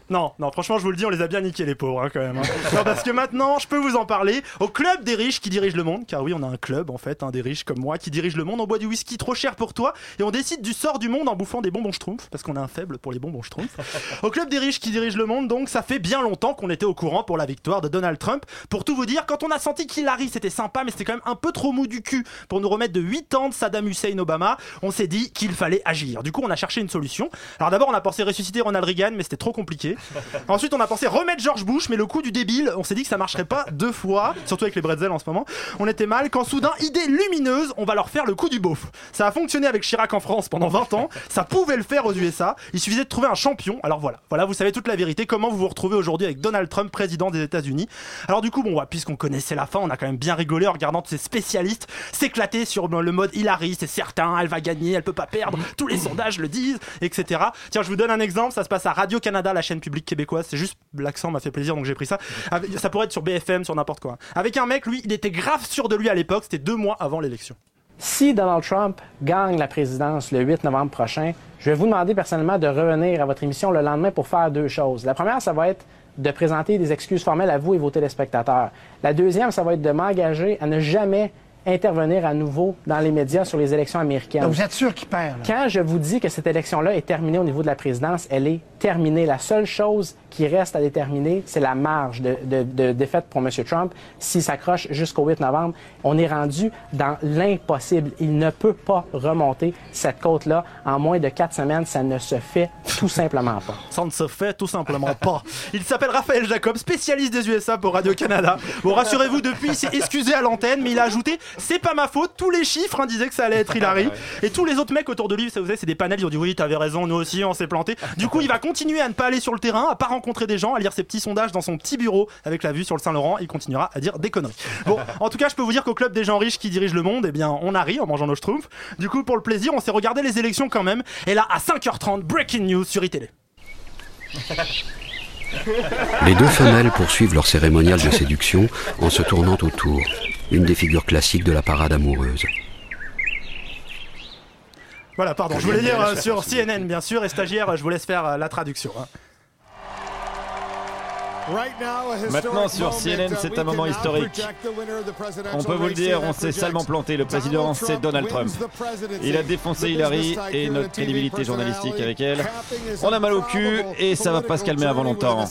Non, non, franchement, je vous le dis, on les a bien niqués, les pauvres, hein, quand même. hein. Non, parce que maintenant, je peux vous en parler au club des riches qui dirigent le monde, car oui, on a un club, en fait, hein, des riches comme moi qui dirigent le monde. On boit du whisky trop cher pour toi et on décide du sort du monde en bouffant des bonbons schtroumpfs, parce qu'on a un faible pour les bonbons schtroumpfs. Au club des riches qui dirigent le monde, donc, ça fait bien longtemps qu'on était au courant pour la victoire de Donald Trump. Pour tout vous dire, quand on a senti qu'Hillary c'était sympa, mais c'était quand même un peu trop mou du cul pour nous remettre de 8 ans de Saddam Hussein Obama, on s'est dit qu'il fallait agir. Du coup, on a cherché une solution. Alors d'abord, on a pensé ressusciter Ronald Reagan, mais c'était trop compliqué. Ensuite, on a pensé remettre George Bush, mais le coup du débile, on s'est dit que ça marcherait pas deux fois, surtout avec les bretzels en ce moment. On était mal quand soudain, idée lumineuse, on va leur faire le coup du beauf. Ça a fonctionné avec Chirac en France pendant 20 ans, ça pouvait le faire aux USA, il suffisait de trouver un champion. Alors voilà, voilà, vous savez toute la vérité, comment vous vous retrouvez aujourd'hui avec Donald Trump, président des États-Unis? Alors du coup, bon, ouais, puisqu'on connaissait la fin, on a quand même bien rigolé en regardant tous ces spécialistes s'éclater sur le mode Hillary, c'est certain, elle va gagner, elle peut pas perdre, tous les sondages le disent, etc. Tiens, je vous donne un exemple, ça se passe à Radio-Canada, la chaîne publique québécoise, c'est juste l'accent m'a fait plaisir donc j'ai pris ça. Avec- Ça pourrait être sur BFM, sur n'importe quoi. Avec un mec, lui, il était grave sûr de lui à l'époque, c'était deux mois avant l'élection. Si Donald Trump gagne la présidence le 8 novembre prochain, je vais vous demander personnellement de revenir à votre émission le lendemain pour faire deux choses. La première, ça va être de présenter des excuses formelles à vous et vos téléspectateurs. La deuxième, ça va être de m'engager à ne jamais intervenir à nouveau dans les médias sur les élections américaines. Donc, vous êtes sûr qu'il perd, là? Quand je vous dis que cette élection-là est terminée au niveau de la présidence, elle est terminé. La seule chose qui reste à déterminer, c'est la marge de, de- de défaite pour M. Trump s'il s'accroche jusqu'au 8 novembre. On est rendu dans l'impossible. Il ne peut pas remonter cette côte-là. En moins de quatre semaines, ça ne se fait tout simplement pas. Ça ne se fait tout simplement pas. Il s'appelle Raphaël Jacob, spécialiste des USA pour Radio-Canada. Bon, rassurez-vous, depuis, il s'est excusé à l'antenne, mais il a ajouté C'est pas ma faute, tous les chiffres hein, disaient que ça allait être Hillary. Et tous les autres mecs autour de lui, ça vous savez, c'est des panels, ils ont dit Oui, t'avais raison, nous aussi, on s'est planté. Du coup, il va continuer à ne pas aller sur le terrain, à pas rencontrer des gens, à lire ses petits sondages dans son petit bureau avec la vue sur le Saint-Laurent. Il continuera à dire des conneries. Bon, en tout cas, je peux vous dire qu'au club des gens riches qui dirigent le monde, eh bien, on a ri en mangeant nos schtroumpfs. Du coup, pour le plaisir, on s'est regardé les élections quand même. Et là, à 5h30, breaking news sur iTélé. Les deux femelles poursuivent leur cérémonial de séduction en se tournant autour, une des figures classiques de la parade amoureuse. Voilà, pardon, je voulais dire euh, sur CNN, bien sûr, et stagiaire, je vous laisse faire euh, la traduction. hein. Maintenant sur CNN, c'est un moment historique. On peut vous le dire, on s'est salement planté. Le président, c'est Donald Trump. Il a défoncé Hillary et notre crédibilité journalistique avec elle. On a mal au cul et ça va pas se calmer avant longtemps.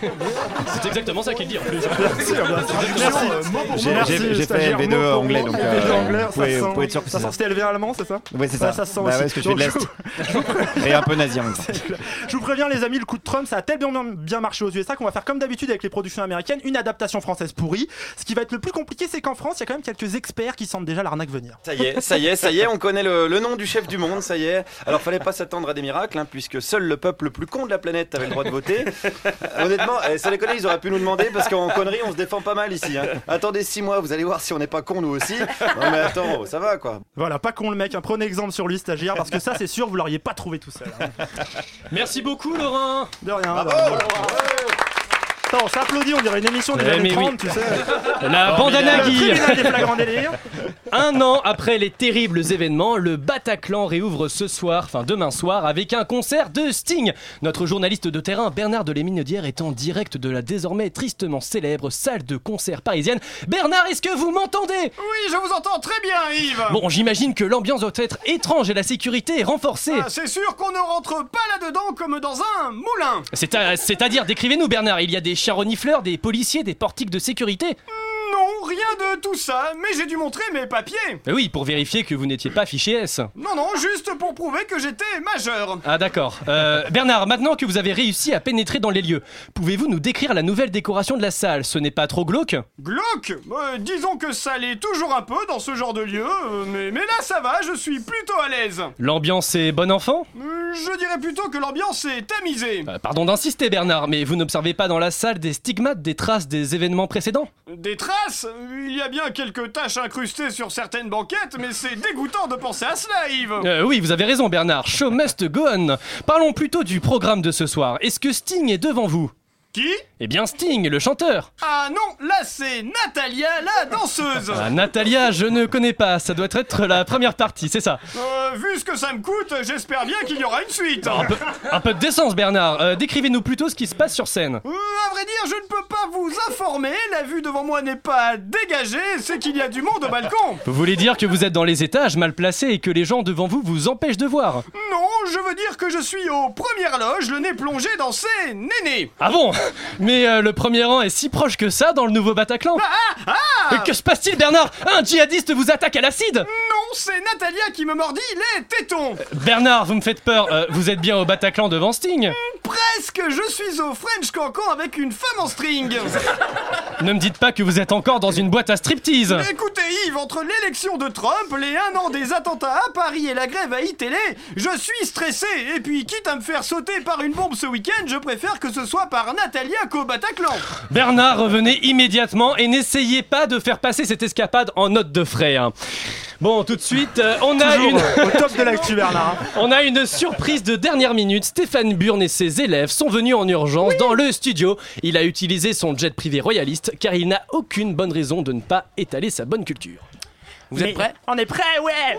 C'est exactement ça qu'il dit en plus. Merci, J'ai- Merci, j'ai- j'ai fait stagiaire, LV2 mot pour anglais, mot. donc, LV2 euh, vous pouvez- sent- être sûr que ça sent ça. c'était élevé allemand, c'est ça Oui, c'est ça. Ça sent aussi. ouais, parce que je suis de Donc, l'Est. je vous- Et un peu nazi en même temps. Je vous préviens les amis, le coup de Trump ça a tellement bien, marché aux USA qu'on va faire comme d'habitude avec les productions américaines, une adaptation française pourrie. Ce qui va être le plus compliqué c'est qu'en France il y a quand même quelques experts qui sentent déjà l'arnaque venir. Ça y est, ça y est, ça y est, on connaît le, le nom du chef du monde, ça y est. Alors fallait pas s'attendre à des miracles, hein, puisque seul le peuple le plus con de la planète avait le droit de voter. Euh, Honnêtement, eh, ça les connaît, ils auraient pu nous demander, parce qu'en connerie, on se défend pas mal ici. hein. Attendez six mois, vous allez voir si on n'est pas con nous aussi. Non mais attends, ça va quoi. Voilà, pas con le mec, hein. prenez exemple sur lui stagiaire parce que ça c'est sûr vous l'auriez pas trouvé tout seul. hein. Merci beaucoup, Laurent. De rien. bah. Attends, on s'applaudit, on dirait une émission des Eh, années mais 30, oui. tu sais. La Oh, bandana le Guy. Un an après les terribles événements, le Bataclan réouvre ce soir, enfin demain soir, avec un concert de Sting. Notre journaliste de terrain, Bernard de Léminaudière, est en direct de la désormais tristement célèbre salle de concert parisienne. Bernard, est-ce que vous m'entendez? Oui, je vous entends très bien, Yves. Bon, j'imagine que l'ambiance doit être étrange et la sécurité est renforcée. Ah, c'est sûr qu'on ne rentre pas là-dedans comme dans un moulin. C'est-à-dire, décrivez-nous Bernard, il y a des charonifleurs, des policiers, des portiques de sécurité. Non, rien de tout ça, mais j'ai dû montrer mes papiers. Eh Oui, pour vérifier que vous n'étiez pas fiché S. Non, non, juste pour prouver que j'étais majeur. Ah d'accord. Euh, Bernard, maintenant que vous avez réussi à pénétrer dans les lieux, pouvez-vous nous décrire la nouvelle décoration de la salle? Ce n'est pas trop glauque? Glauque? Euh, Disons que ça l'est toujours un peu dans ce genre de lieu, euh, mais, mais là ça va, je suis plutôt à l'aise. L'ambiance est bon enfant? Euh, je dirais plutôt que l'ambiance est tamisée. Euh, Pardon d'insister Bernard, mais vous n'observez pas dans la salle des stigmates, des traces des événements précédents? Des traces? Il y a bien quelques taches incrustées sur certaines banquettes, mais c'est dégoûtant de penser à cela, Yves. Euh, Oui, vous avez raison Bernard, show must go on. Parlons plutôt du programme de ce soir. Est-ce que Sting est devant vous? Qui? Eh bien Sting, le chanteur Ah non, là c'est Natalia, la danseuse. Ah, Natalia, je ne connais pas, ça doit être la première partie, c'est ça Euh, vu ce que ça me coûte, j'espère bien qu'il y aura une suite. un peu, un peu de décence Bernard, Euh, décrivez-nous plutôt ce qui se passe sur scène. Euh, à vrai dire, je ne peux pas vous informer. La vue devant moi n'est pas dégagée. C'est qu'il y a du monde au balcon. Vous voulez dire que vous êtes dans les étages mal placés et que les gens devant vous vous empêchent de voir Non, je veux dire que je suis aux premières loges, le nez plongé dans ces nénés. Ah bon Mais euh, le premier rang est si proche que ça dans le nouveau Bataclan. Ah ah Euh, Que se passe-t-il Bernard? Un djihadiste vous attaque à l'acide! Non, c'est Natalia qui me mordit les tétons. Bernard, vous me faites peur, Euh, vous êtes bien au Bataclan devant Sting Presque, je suis au French Cancan avec une femme en string. Ne me dites pas que vous êtes encore dans une boîte à striptease Écoutez Yves, entre l'élection de Trump, les un an des attentats à Paris et la grève à iTélé, je suis stressé. Et puis, quitte à me faire sauter par une bombe ce week-end, je préfère que ce soit par Natalia qu'au Bataclan. Bernard, revenez immédiatement et n'essayez pas de faire passer cette escapade en note de frais. hein. Bon, tout de suite, euh, on a Toujours, une... euh, au top de l'actu, Bernard. On a une surprise de dernière minute. Stéphane Burn et ses élèves sont venus en urgence dans le studio. Il a utilisé son jet privé royaliste car il n'a aucune bonne raison de ne pas étaler sa bonne culture. Vous êtes prêts? On est prêts, ouais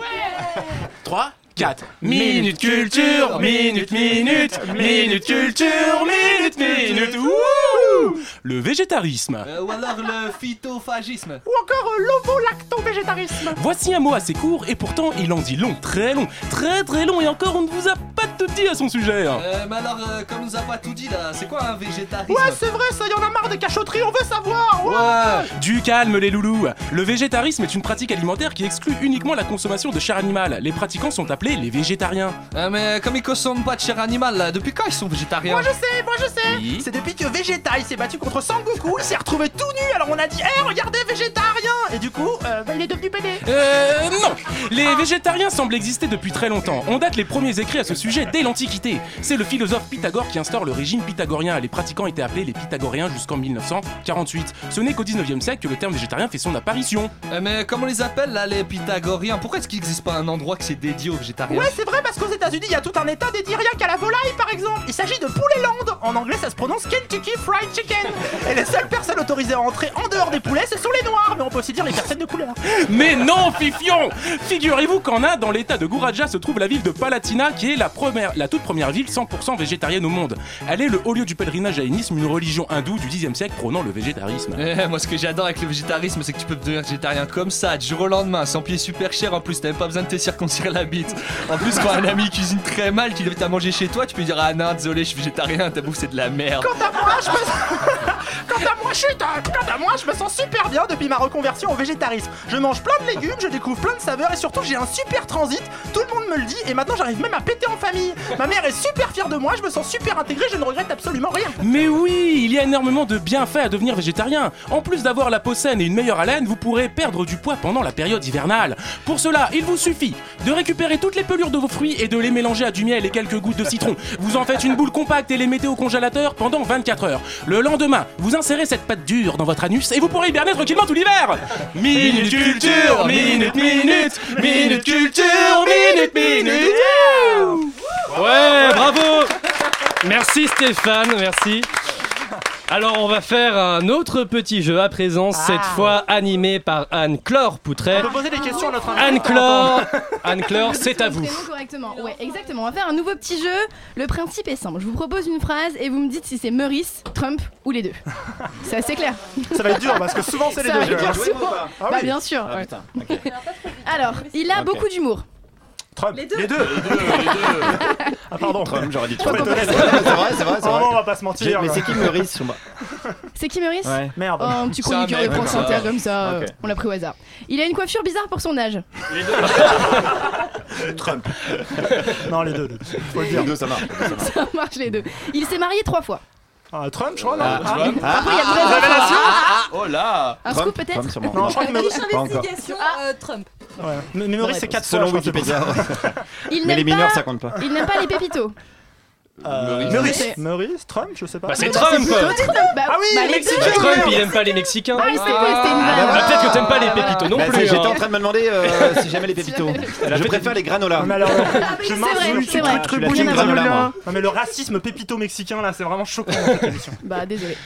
3, 4. Minute culture, minute, minute, minute culture, minute, minute. Wouh Le végétarisme. Euh, ou alors le phytophagisme. Ou encore euh, l'ovo-lacto-végétarisme. Voici un mot assez court et pourtant il en dit long, très long, très très long et encore on ne vous a pas tout dit à son sujet. hein. Euh, mais alors, euh, comme on nous a pas tout dit là, c'est quoi un végétarisme? Ouais, c'est vrai, ça y en a marre des cachotteries, on veut savoir. Ouais. Du calme les loulous Le végétarisme est une pratique alimentaire qui exclut uniquement la consommation de chair animale. Les pratiquants sont appelés les végétariens. Euh, mais comme ils consomment pas de chair animale, là, depuis quand ils sont végétariens Moi je sais, moi je sais. Oui. C'est depuis que Vegeta il s'est battu contre Sangoku, il s'est retrouvé tout nu. Alors on a dit, hé, regardez végétarien. Et du coup, euh, bah, il est devenu pédé. Euh non Les végétariens semblent exister depuis très longtemps. On date les premiers écrits à ce sujet dès l'Antiquité. C'est le philosophe Pythagore qui instaure le régime pythagorien. Les pratiquants étaient appelés les pythagoriens jusqu'en 1948. Ce n'est qu'au 19e siècle que le terme végétarien fait son apparition. Euh, mais comment on les appelle là, les pythagoriens? Pourquoi est-ce qu'il n'existe pas un endroit qui s'est dédié aux végétariens Ouais, c'est vrai parce qu'aux États-Unis, il y a tout un état dédié rien qu'à la volaille, par exemple. Il s'agit de Poulet-Land. En anglais, ça se prononce Kentucky Fried Chicken. Et les seules personnes autorisées à entrer en dehors des poulets, ce sont les noirs, mais on peut aussi dire les personnes de couleur. Mais non, Fifion Figurez-vous qu'en Inde, dans l'état de Guraja, se trouve la ville de Palatina, qui est la, première, la toute première ville 100% végétarienne au monde. Elle est le haut lieu du pèlerinage jaïnisme, une religion hindoue du 10e siècle prônant le végétarisme. Eh, moi ce que j'adore avec le végétarisme c'est que tu peux devenir végétarien comme ça du jour au lendemain sans payer super cher en plus t'as même pas besoin de te circoncire la bite en plus quand un ami cuisine très mal qu'il invite à manger chez toi tu peux dire ah non désolé je suis végétarien ta bouffe c'est de la merde Quant à moi, je me Quant à moi, chut Quant à moi, je me sens super bien depuis ma reconversion au végétarisme. Je mange plein de légumes, je découvre plein de saveurs et surtout j'ai un super transit. Tout le monde me le dit et maintenant j'arrive même à péter en famille. Ma mère est super fière de moi, je me sens super intégré, je ne regrette absolument rien. Mais oui, il y a énormément de bienfaits à devenir végétarien. En plus d'avoir la peau saine et une meilleure haleine, vous pourrez perdre du poids pendant la période hivernale. Pour cela, il vous suffit de récupérer toutes les pelures de vos fruits et de les mélanger à du miel et quelques gouttes de citron. Vous en faites une boule compacte et les mettez au congélateur pendant 24 heures. Le lendemain, vous insérez cette pâte dure dans votre anus et vous pourrez hiberner tranquillement tout l'hiver. Minute culture, minute minute, minute culture, minute minute. Ouais, bravo Merci Stéphane, merci. Alors on va faire un autre petit jeu à présent, cette fois animé par Anne-Claire Poutret. On peut poser des questions à notre invité. Anne-Claire, Anne-Claire, c'est à vous. Correctement. Ouais, exactement. On va faire un nouveau petit jeu. Le principe est simple. Je vous propose une phrase et vous me dites si c'est Meurice, Trump ou les deux. C'est assez clair. Ça va être dur parce que souvent c'est les Ça deux. va être dur souvent. Ah Bah oui. bien sûr. Ah, ouais. putain, Alors, il a beaucoup d'humour. Trump. Les deux. Les deux. Ah pardon. Trump, j'aurais dit Trop Trump. C'est vrai, c'est vrai, c'est vrai, c'est Oh, vrai. on va pas se mentir. Mais là. c'est qui Meurice sur moi C'est qui Meurice Ouais. Merde. Oh, un petit chroniqueur de France comme ça. Inter comme ça, euh, on l'a pris au hasard. Il a une coiffure bizarre pour son âge. Trump. Non, les deux. les deux. Faut le dire. Les deux, ça marche. Ça marche les deux. Il s'est marié trois fois. Ah, Trump, je crois, non Ah, Trump. Ah, Après, il y a ah, deux révélation Ah, Oh là Un Trump, scoop, peut-être Trump, sûrement. Non, je crois que Pas Meurice- encore. Investigation, euh, Trump. Ouais. Meurice, c'est 4 fois. Selon je crois, c'est Wikipédia. pour ça. Il Mais les n'aime mineurs, pas- ça compte pas. Il n'aime pas les pépitos. Euh, Meurice. Meurice. Meurice, Trump, je sais pas. Bah, c'est Bah, Trump. Bah, Ah oui, bah, les Mexicain. deux. Bah, Trump, il aime pas les Mexicains. Ah c'était une vanne. Bah, peut-être que t'aimes pas les pépitos non Bah, plus. c'est- J'étais hein. en train de me demander euh, si j'aimais les pépitos. Je préfère les granolas. Mais alors, je c'est marche truc, truc, granola. Non mais le racisme pépito mexicain là, c'est vraiment choquant dans cette émission. Bah désolé.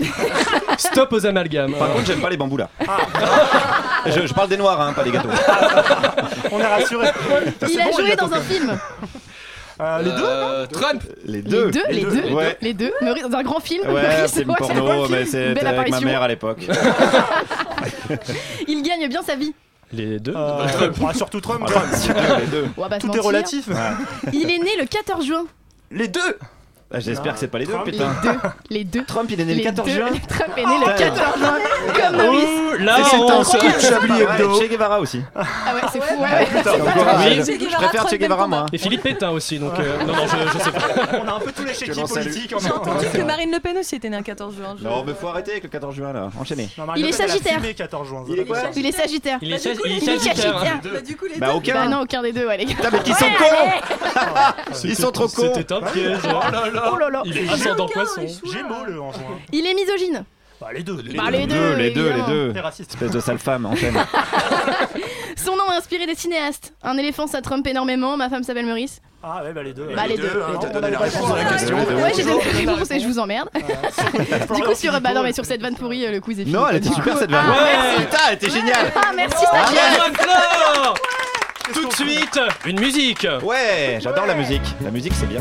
Stop aux amalgames. Par contre, j'aime pas les bambous là. Je, je parle des noirs, hein, pas des gâteaux. On est rassuré. Il a joué dans un film. Euh, les deux Euh, Trump Les deux. Les deux, les deux, Ouais. les deux. Meurice dans un grand film. Ouais, c'est ouais, porno, mais avec ma mère à l'époque. Il gagne bien sa vie. Les deux. Euh, ouais, surtout Trump. Voilà, les deux. Se Tout est relatif. Il est né le 14 juin. Les deux Bah, J'espère que c'est pas les deux, Trump. Les putain. deux. Les deux. Trump, il est né le Les 14 deux. juin. Trump est né le Putain. 14 juin. Comme Meurice. Ouh, là, C'est on un se- scoop Chablis Hebdo. Che Guevara aussi. Ah ouais, c'est fou. Ouais, Ah, ouais. putain, C'est donc, pas- ouais, Oui. je- préfère Che Guevara, même moi. Et Philippe Pétain aussi, donc euh, non, non, je, je sais pas. On a un peu tous les Que chéquis l'on salue. politiques. on J'ai a- entendu que Marine Le Pen aussi était née un 14 juin. je- Non, mais faut arrêter avec le 14 juin là. Enchaînez. Non, Marine Il Le est Pen, elle a sagittaire. filmé 14 juin. Il est quoi Il est sagittaire. Il est, Bah, coup, il est il est sagittaire. sagittaire. Bah, du coup, les Bah, deux. aucun. Bah non, aucun des deux, ouais, les gars. Putain, mais qui sont Ouais, cons. Ils sont trop cons C'était un piège. Oh là là. Oh là là. Il est ascendant poisson. Gémeaux le en juin. Il est misogyne. Bah les deux. Bah, les deux, les deux, les deux. T'es raciste. Espèce de sale femme, enchaîne. Son nom a inspiré des cinéastes. Un éléphant, ça trompe énormément. Ma femme s'appelle Meurice. Ah ouais, bah les deux. Bah, les deux. hein, T'as on donné la le réponse à la question. Ouais, j'ai donné la réponse et je vous emmerde. Du coup, sur, bah non, mais sur cette vanne pourrie, euh, le quiz est fini. Non, elle était super cette vanne. Ouais. Putain, elle était géniale. Ah, merci, stagiaire. Tout de suite, une musique. Ouais, j'adore la musique. La musique, c'est bien.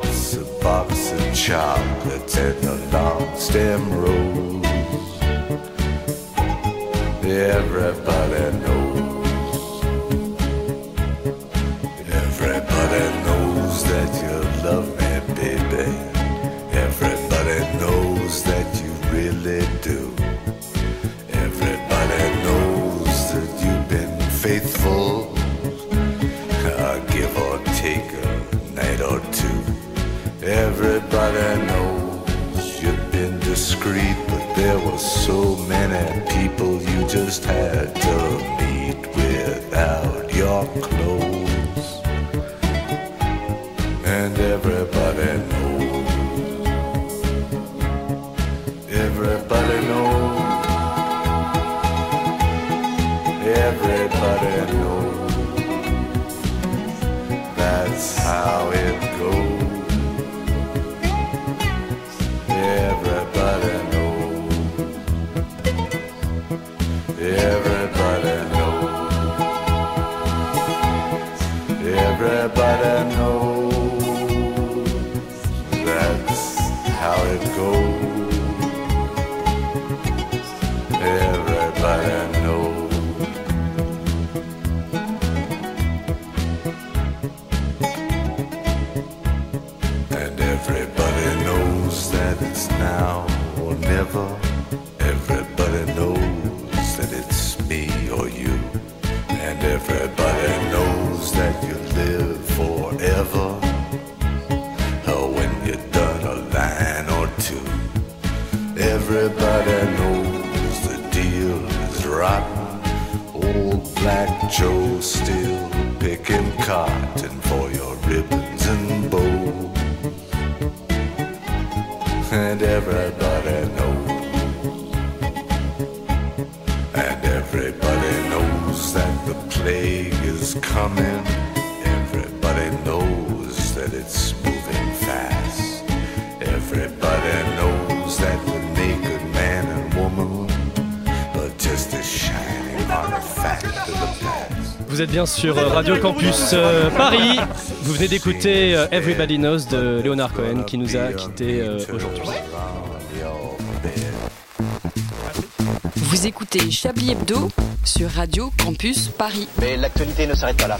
chocolates and a long stem rose. Everybody so many people you just had to meet without your clothes. And everybody knows. Everybody knows. Everybody knows. That's how it goes. Live forever. Or when you're done a line or two. Everybody knows the deal is rotten. Old Black Joe still picking cotton for your ribbons and bows. And everybody knows. And everybody knows that the plague is coming. Vous êtes bien sur euh, Radio Campus euh, Paris. Vous venez d'écouter euh, Everybody Knows de Leonard Cohen qui nous a quittés aujourd'hui. Vous écoutez Chablis Hebdo sur Radio Campus Paris. Mais l'actualité ne s'arrête pas là.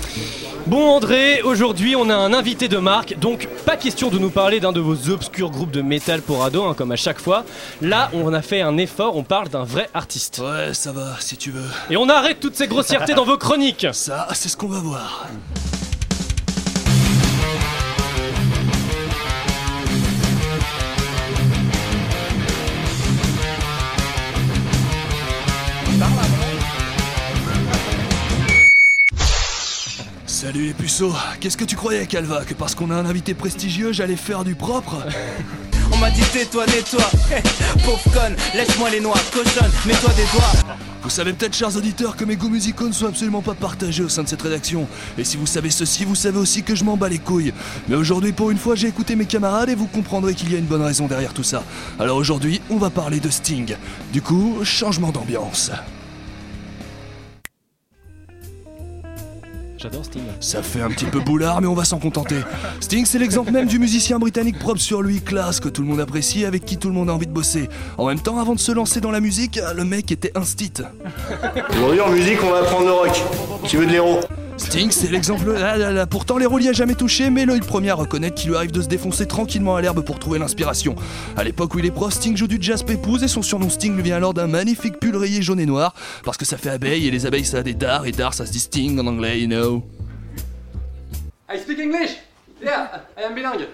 Bon André, aujourd'hui on a un invité de marque, donc pas question de nous parler d'un de vos obscurs groupes de métal pour ados, hein, comme à chaque fois. Là, on a fait un effort, on parle d'un vrai artiste. Ouais, ça va, si tu veux. Et on arrête toutes ces grossièretés dans vos chroniques. Ça, c'est ce qu'on va voir. Salut les puceaux, qu'est-ce que tu croyais Calva Que parce qu'on a un invité prestigieux j'allais faire du propre On m'a dit tais-toi, nettoie. Pauvre conne, lèche-moi les noix, cochonne, mets-toi des doigts. Vous savez peut-être, chers auditeurs, que mes goûts musicaux ne sont absolument pas partagés au sein de cette rédaction. Et si vous savez ceci, vous savez aussi que je m'en bats les couilles. Mais aujourd'hui, pour une fois, j'ai écouté mes camarades et vous comprendrez qu'il y a une bonne raison derrière tout ça. Alors aujourd'hui, on va parler de Sting. Du coup, changement d'ambiance. J'adore Sting. Ça fait un petit peu boulard, mais on va s'en contenter. Sting, c'est l'exemple même du musicien britannique propre sur lui, classe, que tout le monde apprécie, avec qui tout le monde a envie de bosser. En même temps, avant de se lancer dans la musique, le mec était instit. Aujourd'hui en musique on va apprendre le rock. Qui veut de l'héros? Sting, c'est l'exemple. Ah là là, pourtant, les a jamais touché, mais l'œil premier à reconnaître qu'il lui arrive de se défoncer tranquillement à l'herbe pour trouver l'inspiration. À l'époque où il est pro, Sting joue du jazz pépouze et son surnom Sting lui vient alors d'un magnifique pull rayé jaune et noir, parce que ça fait abeille et les abeilles ça a des dards et dards ça se dit Sting en anglais, you know. I speak English Am bilingue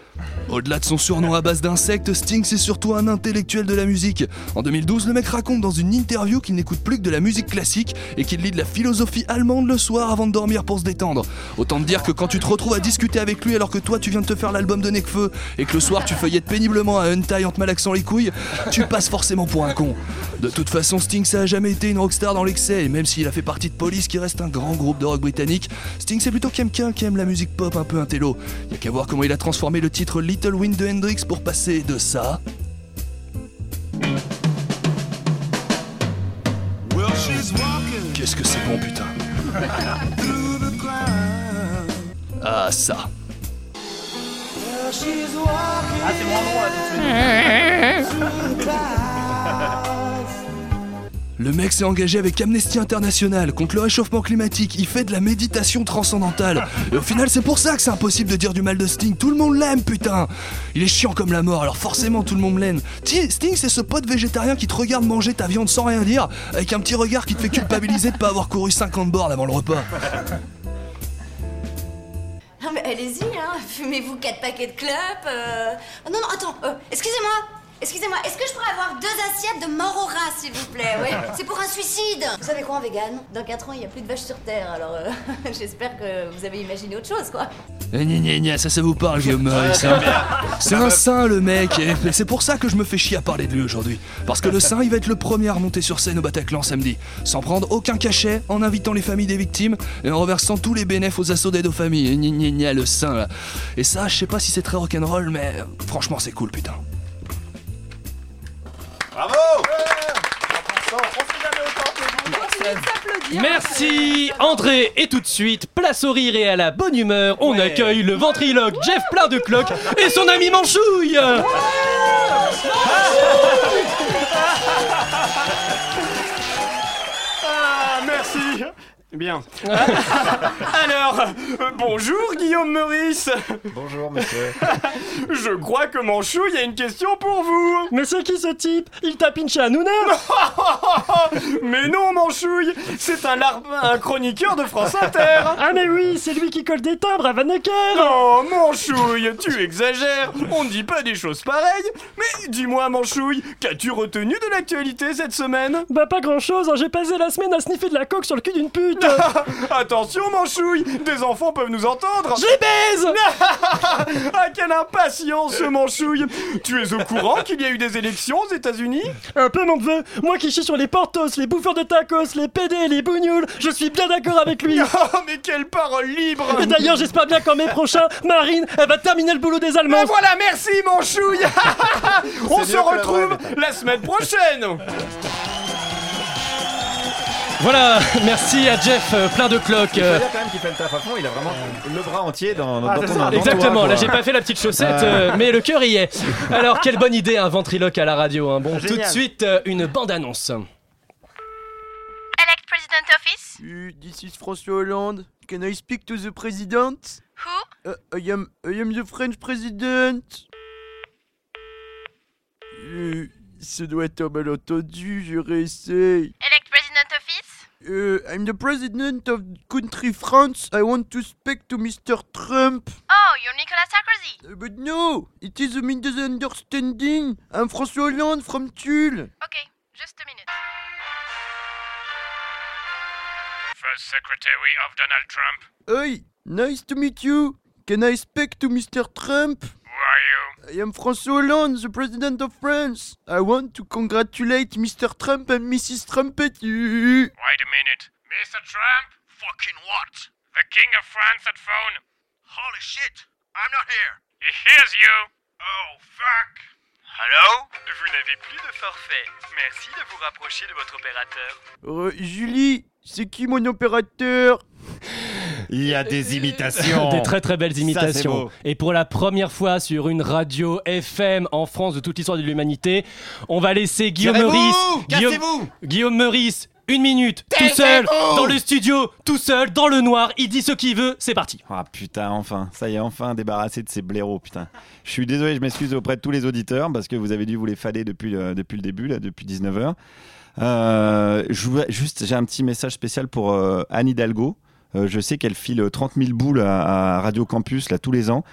Au-delà de son surnom à base d'insectes, Sting c'est surtout un intellectuel de la musique. En 2012, le mec raconte dans une interview qu'il n'écoute plus que de la musique classique et qu'il lit de la philosophie allemande le soir avant de dormir pour se détendre. Autant te dire que quand tu te retrouves à discuter avec lui alors que toi tu viens de te faire l'album de Nekfeu et que le soir tu feuillettes péniblement à Untie en te malaxant les couilles, tu passes forcément pour un con. De toute façon, Sting ça a jamais été une rockstar dans l'excès et même s'il a fait partie de Police qui reste un grand groupe de rock britannique, Sting c'est plutôt quelqu'un qui aime la musique pop un peu intello. A qu'à voir comment il a transformé le titre Little Wind de Hendrix pour passer de ça. Qu'est-ce que c'est bon putain. Ah ça. Ah, c'est moins bon là tout de suite. Le mec s'est engagé avec Amnesty International contre le réchauffement climatique. Il fait de la méditation transcendantale. Et au final, c'est pour ça que c'est impossible de dire du mal de Sting. Tout le monde l'aime, putain. Il est chiant comme la mort, alors forcément tout le monde l'aime. Ti- Sting, c'est ce pote végétarien qui te regarde manger ta viande sans rien dire, avec un petit regard qui te fait culpabiliser de pas avoir couru 50 bornes avant le repas. Non mais allez-y, hein, fumez-vous quatre paquets de clopes. euh. Oh, non, non, attends, euh, excusez-moi, excusez-moi, est-ce que je pourrais avoir deux assiettes de mort au rat, s'il vous plaît Ouais, c'est pour un suicide. Vous savez quoi, en vegan Dans 4 ans, il n'y a plus de vaches sur Terre, alors euh, j'espère que vous avez imaginé autre chose, quoi. Eh, gna, gna, gna, ça, ça vous parle, Guillaume c'est un- C'est un saint, le mec, et c'est pour ça que je me fais chier à parler de lui aujourd'hui. Parce que le saint, il va être le premier à remonter sur scène au Bataclan samedi, sans prendre aucun cachet, en invitant les familles des victimes et en reversant tous les bénéfices aux assauts d'aide aux familles. Et gna, gna, gna, le saint, là. Et ça, je sais pas si c'est très rock'n'roll, mais franchement, c'est cool, putain. Merci André. Et tout de suite, place au rire et à la bonne humeur, on accueille le ventriloque Jeff plein de cloques et son ami Manchouille. Ah, Bien. Alors, euh, bonjour Guillaume Meurice. Bonjour monsieur. Je crois que Manchouille a une question pour vous. Mais c'est qui ce type? Il t'a pinché à Nouna Mais non Manchouille, c'est un larbin, un chroniqueur de France Inter. Ah mais oui, c'est lui qui colle des timbres à Van Necker Non, Manchouille, tu exagères. On ne dit pas des choses pareilles. Mais dis-moi Manchouille, qu'as-tu retenu de l'actualité cette semaine? Bah pas grand chose, j'ai passé la semaine à sniffer de la coque sur le cul d'une pute Attention Manchouille, des enfants peuvent nous entendre. Je les baise. Ah quelle impatience Manchouille Tu es au courant qu'il y a eu des élections aux États-Unis? Un peu mon neveu, moi qui chie sur les portos, les bouffeurs de tacos, les PD, les bougnoules, je suis bien d'accord avec lui. Oh mais quelle parole libre. Et d'ailleurs j'espère bien qu'en mai prochain, Marine, elle va terminer le boulot des Allemands. Mais voilà, merci Manchouille On se la retrouve la semaine prochaine Voilà, merci à Jeff euh, plein de cloques Il faut euh, dire quand même qu'il fait le taf à fond, il a vraiment le bras entier dans, dans Ah, ton dans ton Exactement, doigt, là quoi. j'ai pas fait la petite chaussette, Ah. euh, mais le cœur y est. Alors quelle bonne idée un ventriloque à la radio. hein. Bon, tout de Génial. suite euh, une bande-annonce. Elect President Office Uh, this is François Hollande. Can I speak to the president? Who? Uh, I am I am the French president. Euh, ça doit être un malentendu, je réessaye. Elect Uh, I'm the president of country France. I want to speak to Mr. Trump. Oh, you're Nicolas Sarkozy Uh, but no, it is a misunderstanding. I'm François Hollande from Tulle. Ok, just a minute. First Secretary of Donald Trump. Hey, nice to meet you. Can I speak to Mr. Trump? I am François Hollande, the president of France. I want to congratulate Mr. Trump and Mrs. Trumpet. Wait a minute. Mr. Trump? Fucking what? The King of France at phone. Holy shit. I'm not here. He hears you. Oh, fuck. Hello? Vous n'avez plus de forfait. Merci de vous rapprocher de votre opérateur. Euh, Julie, c'est qui mon opérateur? Il y a des imitations. Des très très belles imitations. Et pour la première fois sur une radio FM en France de toute l'histoire de l'humanité, on va laisser Guillaume Meurice. Guillaume, Guillaume Meurice une minute, tout seul, dans le studio, tout seul, dans le noir, il dit ce qu'il veut, c'est parti. Ah putain, enfin, ça y est, enfin débarrassé de ces blaireaux, putain. Je suis désolé, je m'excuse auprès de tous les auditeurs parce que vous avez dû vous les fader depuis, euh, depuis le début, là, depuis 19h. Euh, je juste, j'ai un petit message spécial pour euh, Anne Hidalgo. Euh, je sais qu'elle file 30 000 boules à, Radio Campus là tous les ans.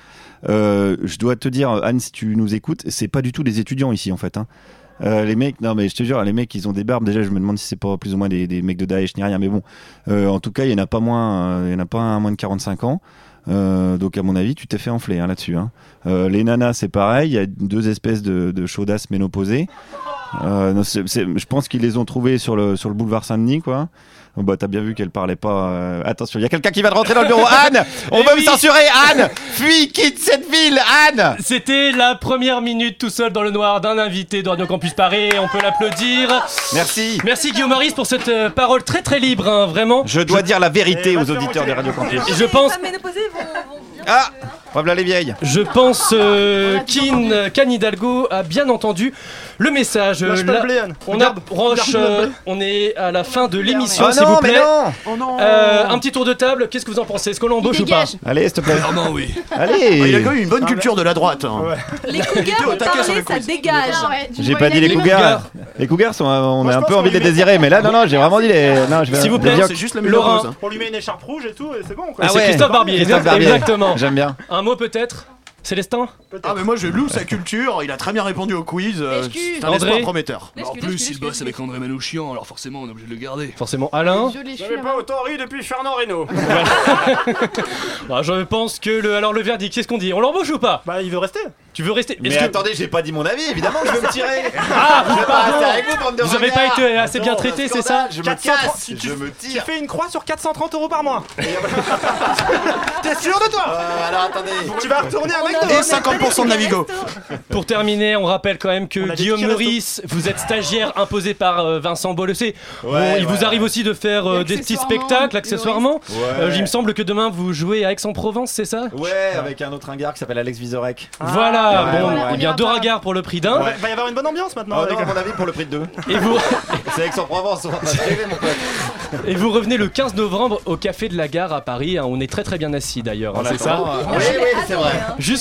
Euh, je dois te dire, Anne, si tu nous écoutes, c'est pas du tout des étudiants ici en fait. hein. Euh, les mecs, non mais je te jure, les mecs, ils ont des barbes. Déjà, je me demande si c'est pas plus ou moins des, mecs de Daesh ni rien. Mais bon, Euh, en tout cas, il y en a pas moins, euh, il y en a pas moins de 45 ans. Euh, donc à mon avis, tu t'es fait enfler hein, là-dessus. hein. Euh, les nanas, c'est pareil. Il y a deux espèces de, de chaudasses ménopausées. Euh, je pense qu'ils les ont trouvées sur le sur le boulevard Saint-Denis, quoi. Oh, Bah, t'as bien vu qu'elle parlait pas. euh, Attention, il y a quelqu'un qui va de rentrer dans le bureau. Anne, on Eh va me oui. censurer. Anne, fuis, quitte cette ville. Anne. C'était la première minute tout seul dans le noir d'un invité de Radio Campus Paris, on peut l'applaudir. Merci. Merci Guillaume Maurice pour cette euh, parole très très libre, hein, vraiment. Je dois dire la vérité aux auditeurs des Radio Campus. Et je pense Ah, voilà les vieilles. Je pense euh, qu'Anne Hidalgo a bien entendu le message. Euh, Anne. on approche, euh, on est à la fin de l'émission, Oh s'il vous plaît. Oh non. Euh, un petit tour de table, qu'est-ce que vous en pensez? Est-ce qu'on l'embauche ou pas? Allez, s'il te plaît. Clairement, oui. Ah, Allez. il a quand même une bonne culture de la droite. hein. Les cougars ont parlé, ça dégage. J'ai pas dit les cougars. Les cougars sont, on a un peu envie de les désirer, mais là, non, non, j'ai vraiment dit les. Non, je vais- S'il vous les plaît, c'est juste la Laurent. hein. On lui met une écharpe rouge et tout, et c'est bon quoi. Ah C'est ouais. Christophe Barbier, Christophe Barbier. exactement. J'aime bien. Un mot peut-être? Célestin Ah, mais moi je loue sa culture, il a très bien répondu au quiz. euh, C'est un André espoir prometteur. En plus, il bosse avec André Manouchian, alors forcément, on est obligé de le garder. Forcément, Alain J'avais pas autant ri depuis Fernand Reynaud. Ah, Je pense que le. Alors le verdict, qu'est-ce qu'on dit? On l'embauche ou pas? Bah, il veut rester. Tu veux rester? Mais Est-ce que- attendez, j'ai pas dit mon avis, évidemment que je veux me tirer. Ah, je veux pas rester avec vous, bande de Vous avez pas ringards. été assez bien traité, scandale, c'est ça Je me 430, casse, tu- je me Tu tire. fais une croix sur 430 euros par mois. T'es sûr de toi? Euh, alors attendez. Tu vas retourner à Et McDo. 50% de Navigo. Pour terminer, on rappelle quand même que a Guillaume. Meurice, vous êtes stagiaire imposé par euh, Vincent. Bon, Ouais, il ouais, vous arrive aussi de faire euh, des petits spectacles accessoirement. Ouais. Euh, il me semble que demain vous jouez à Aix-en-Provence, c'est ça? Ouais, avec un autre ringard qui s'appelle Alex Vizorek. Voilà, ouais, bon, ouais, eh ouais. bien deux regards pour le prix d'un. Il va y avoir une bonne ambiance maintenant. Oh non, à mon avis, pour le prix de deux. Et vous, C'est Aix-en-Provence, on va rêver, mon pote. et vous revenez le 15 novembre au Café de la Gare à Paris. hein. On est très très bien assis d'ailleurs, hein, c'est ça? Oui, oui, c'est vrai.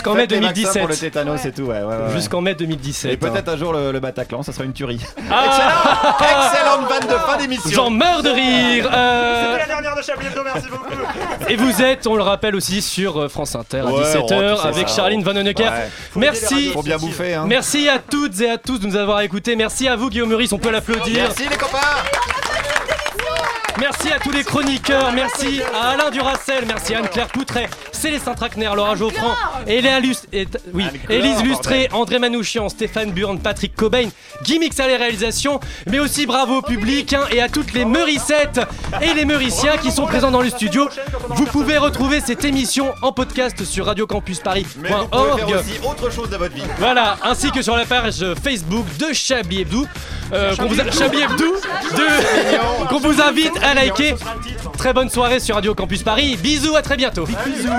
Jusqu'en mai Faites les vaccins 2017. Pour le tétanos et tout, ouais, ouais, ouais, ouais. Jusqu'en mai Et 2017. peut-être un jour le, le Bataclan, ça sera une tuerie. Ah Excellente vanne de fin d'émission. J'en meurs de rire euh, C'était la dernière de Chablis Hebdo, merci beaucoup. Et vous êtes, on le rappelle aussi, sur euh, France Inter à Ouais, oh, 17h tu sais avec ça, Charline. Vanhoenacker. Ouais. Merci. Faut bien bouffer, hein. Merci à toutes et à tous de nous avoir écoutés. Merci à vous, Guillaume Meurice, on peut l'applaudir. Merci les copains. Merci à tous les chroniqueurs, merci à Alain Duracel, merci à Anne-Claire Poutret, Célestin Traquner, Laura Geoffrand, Eléa Lust- et- oui, Anne-Claire, Élise Lustré. André Manouchian, Stéphane Burn, Patrick Cobain, Guy Mix à les réalisations, mais aussi bravo au public hein, et à toutes les Meurissettes et les Meuriciens qui sont présents dans le studio. Vous pouvez retrouver cette émission en podcast sur radiocampusparis.org. aussi autre chose de votre vie. Voilà, ainsi que sur la page Facebook de Chablis Hebdo, euh, qu'on vous a- Chablis Hebdo, de- qu'on vous invite à liker. Très bonne soirée sur Radio Campus Paris. Bisous, à très bientôt. Bisous.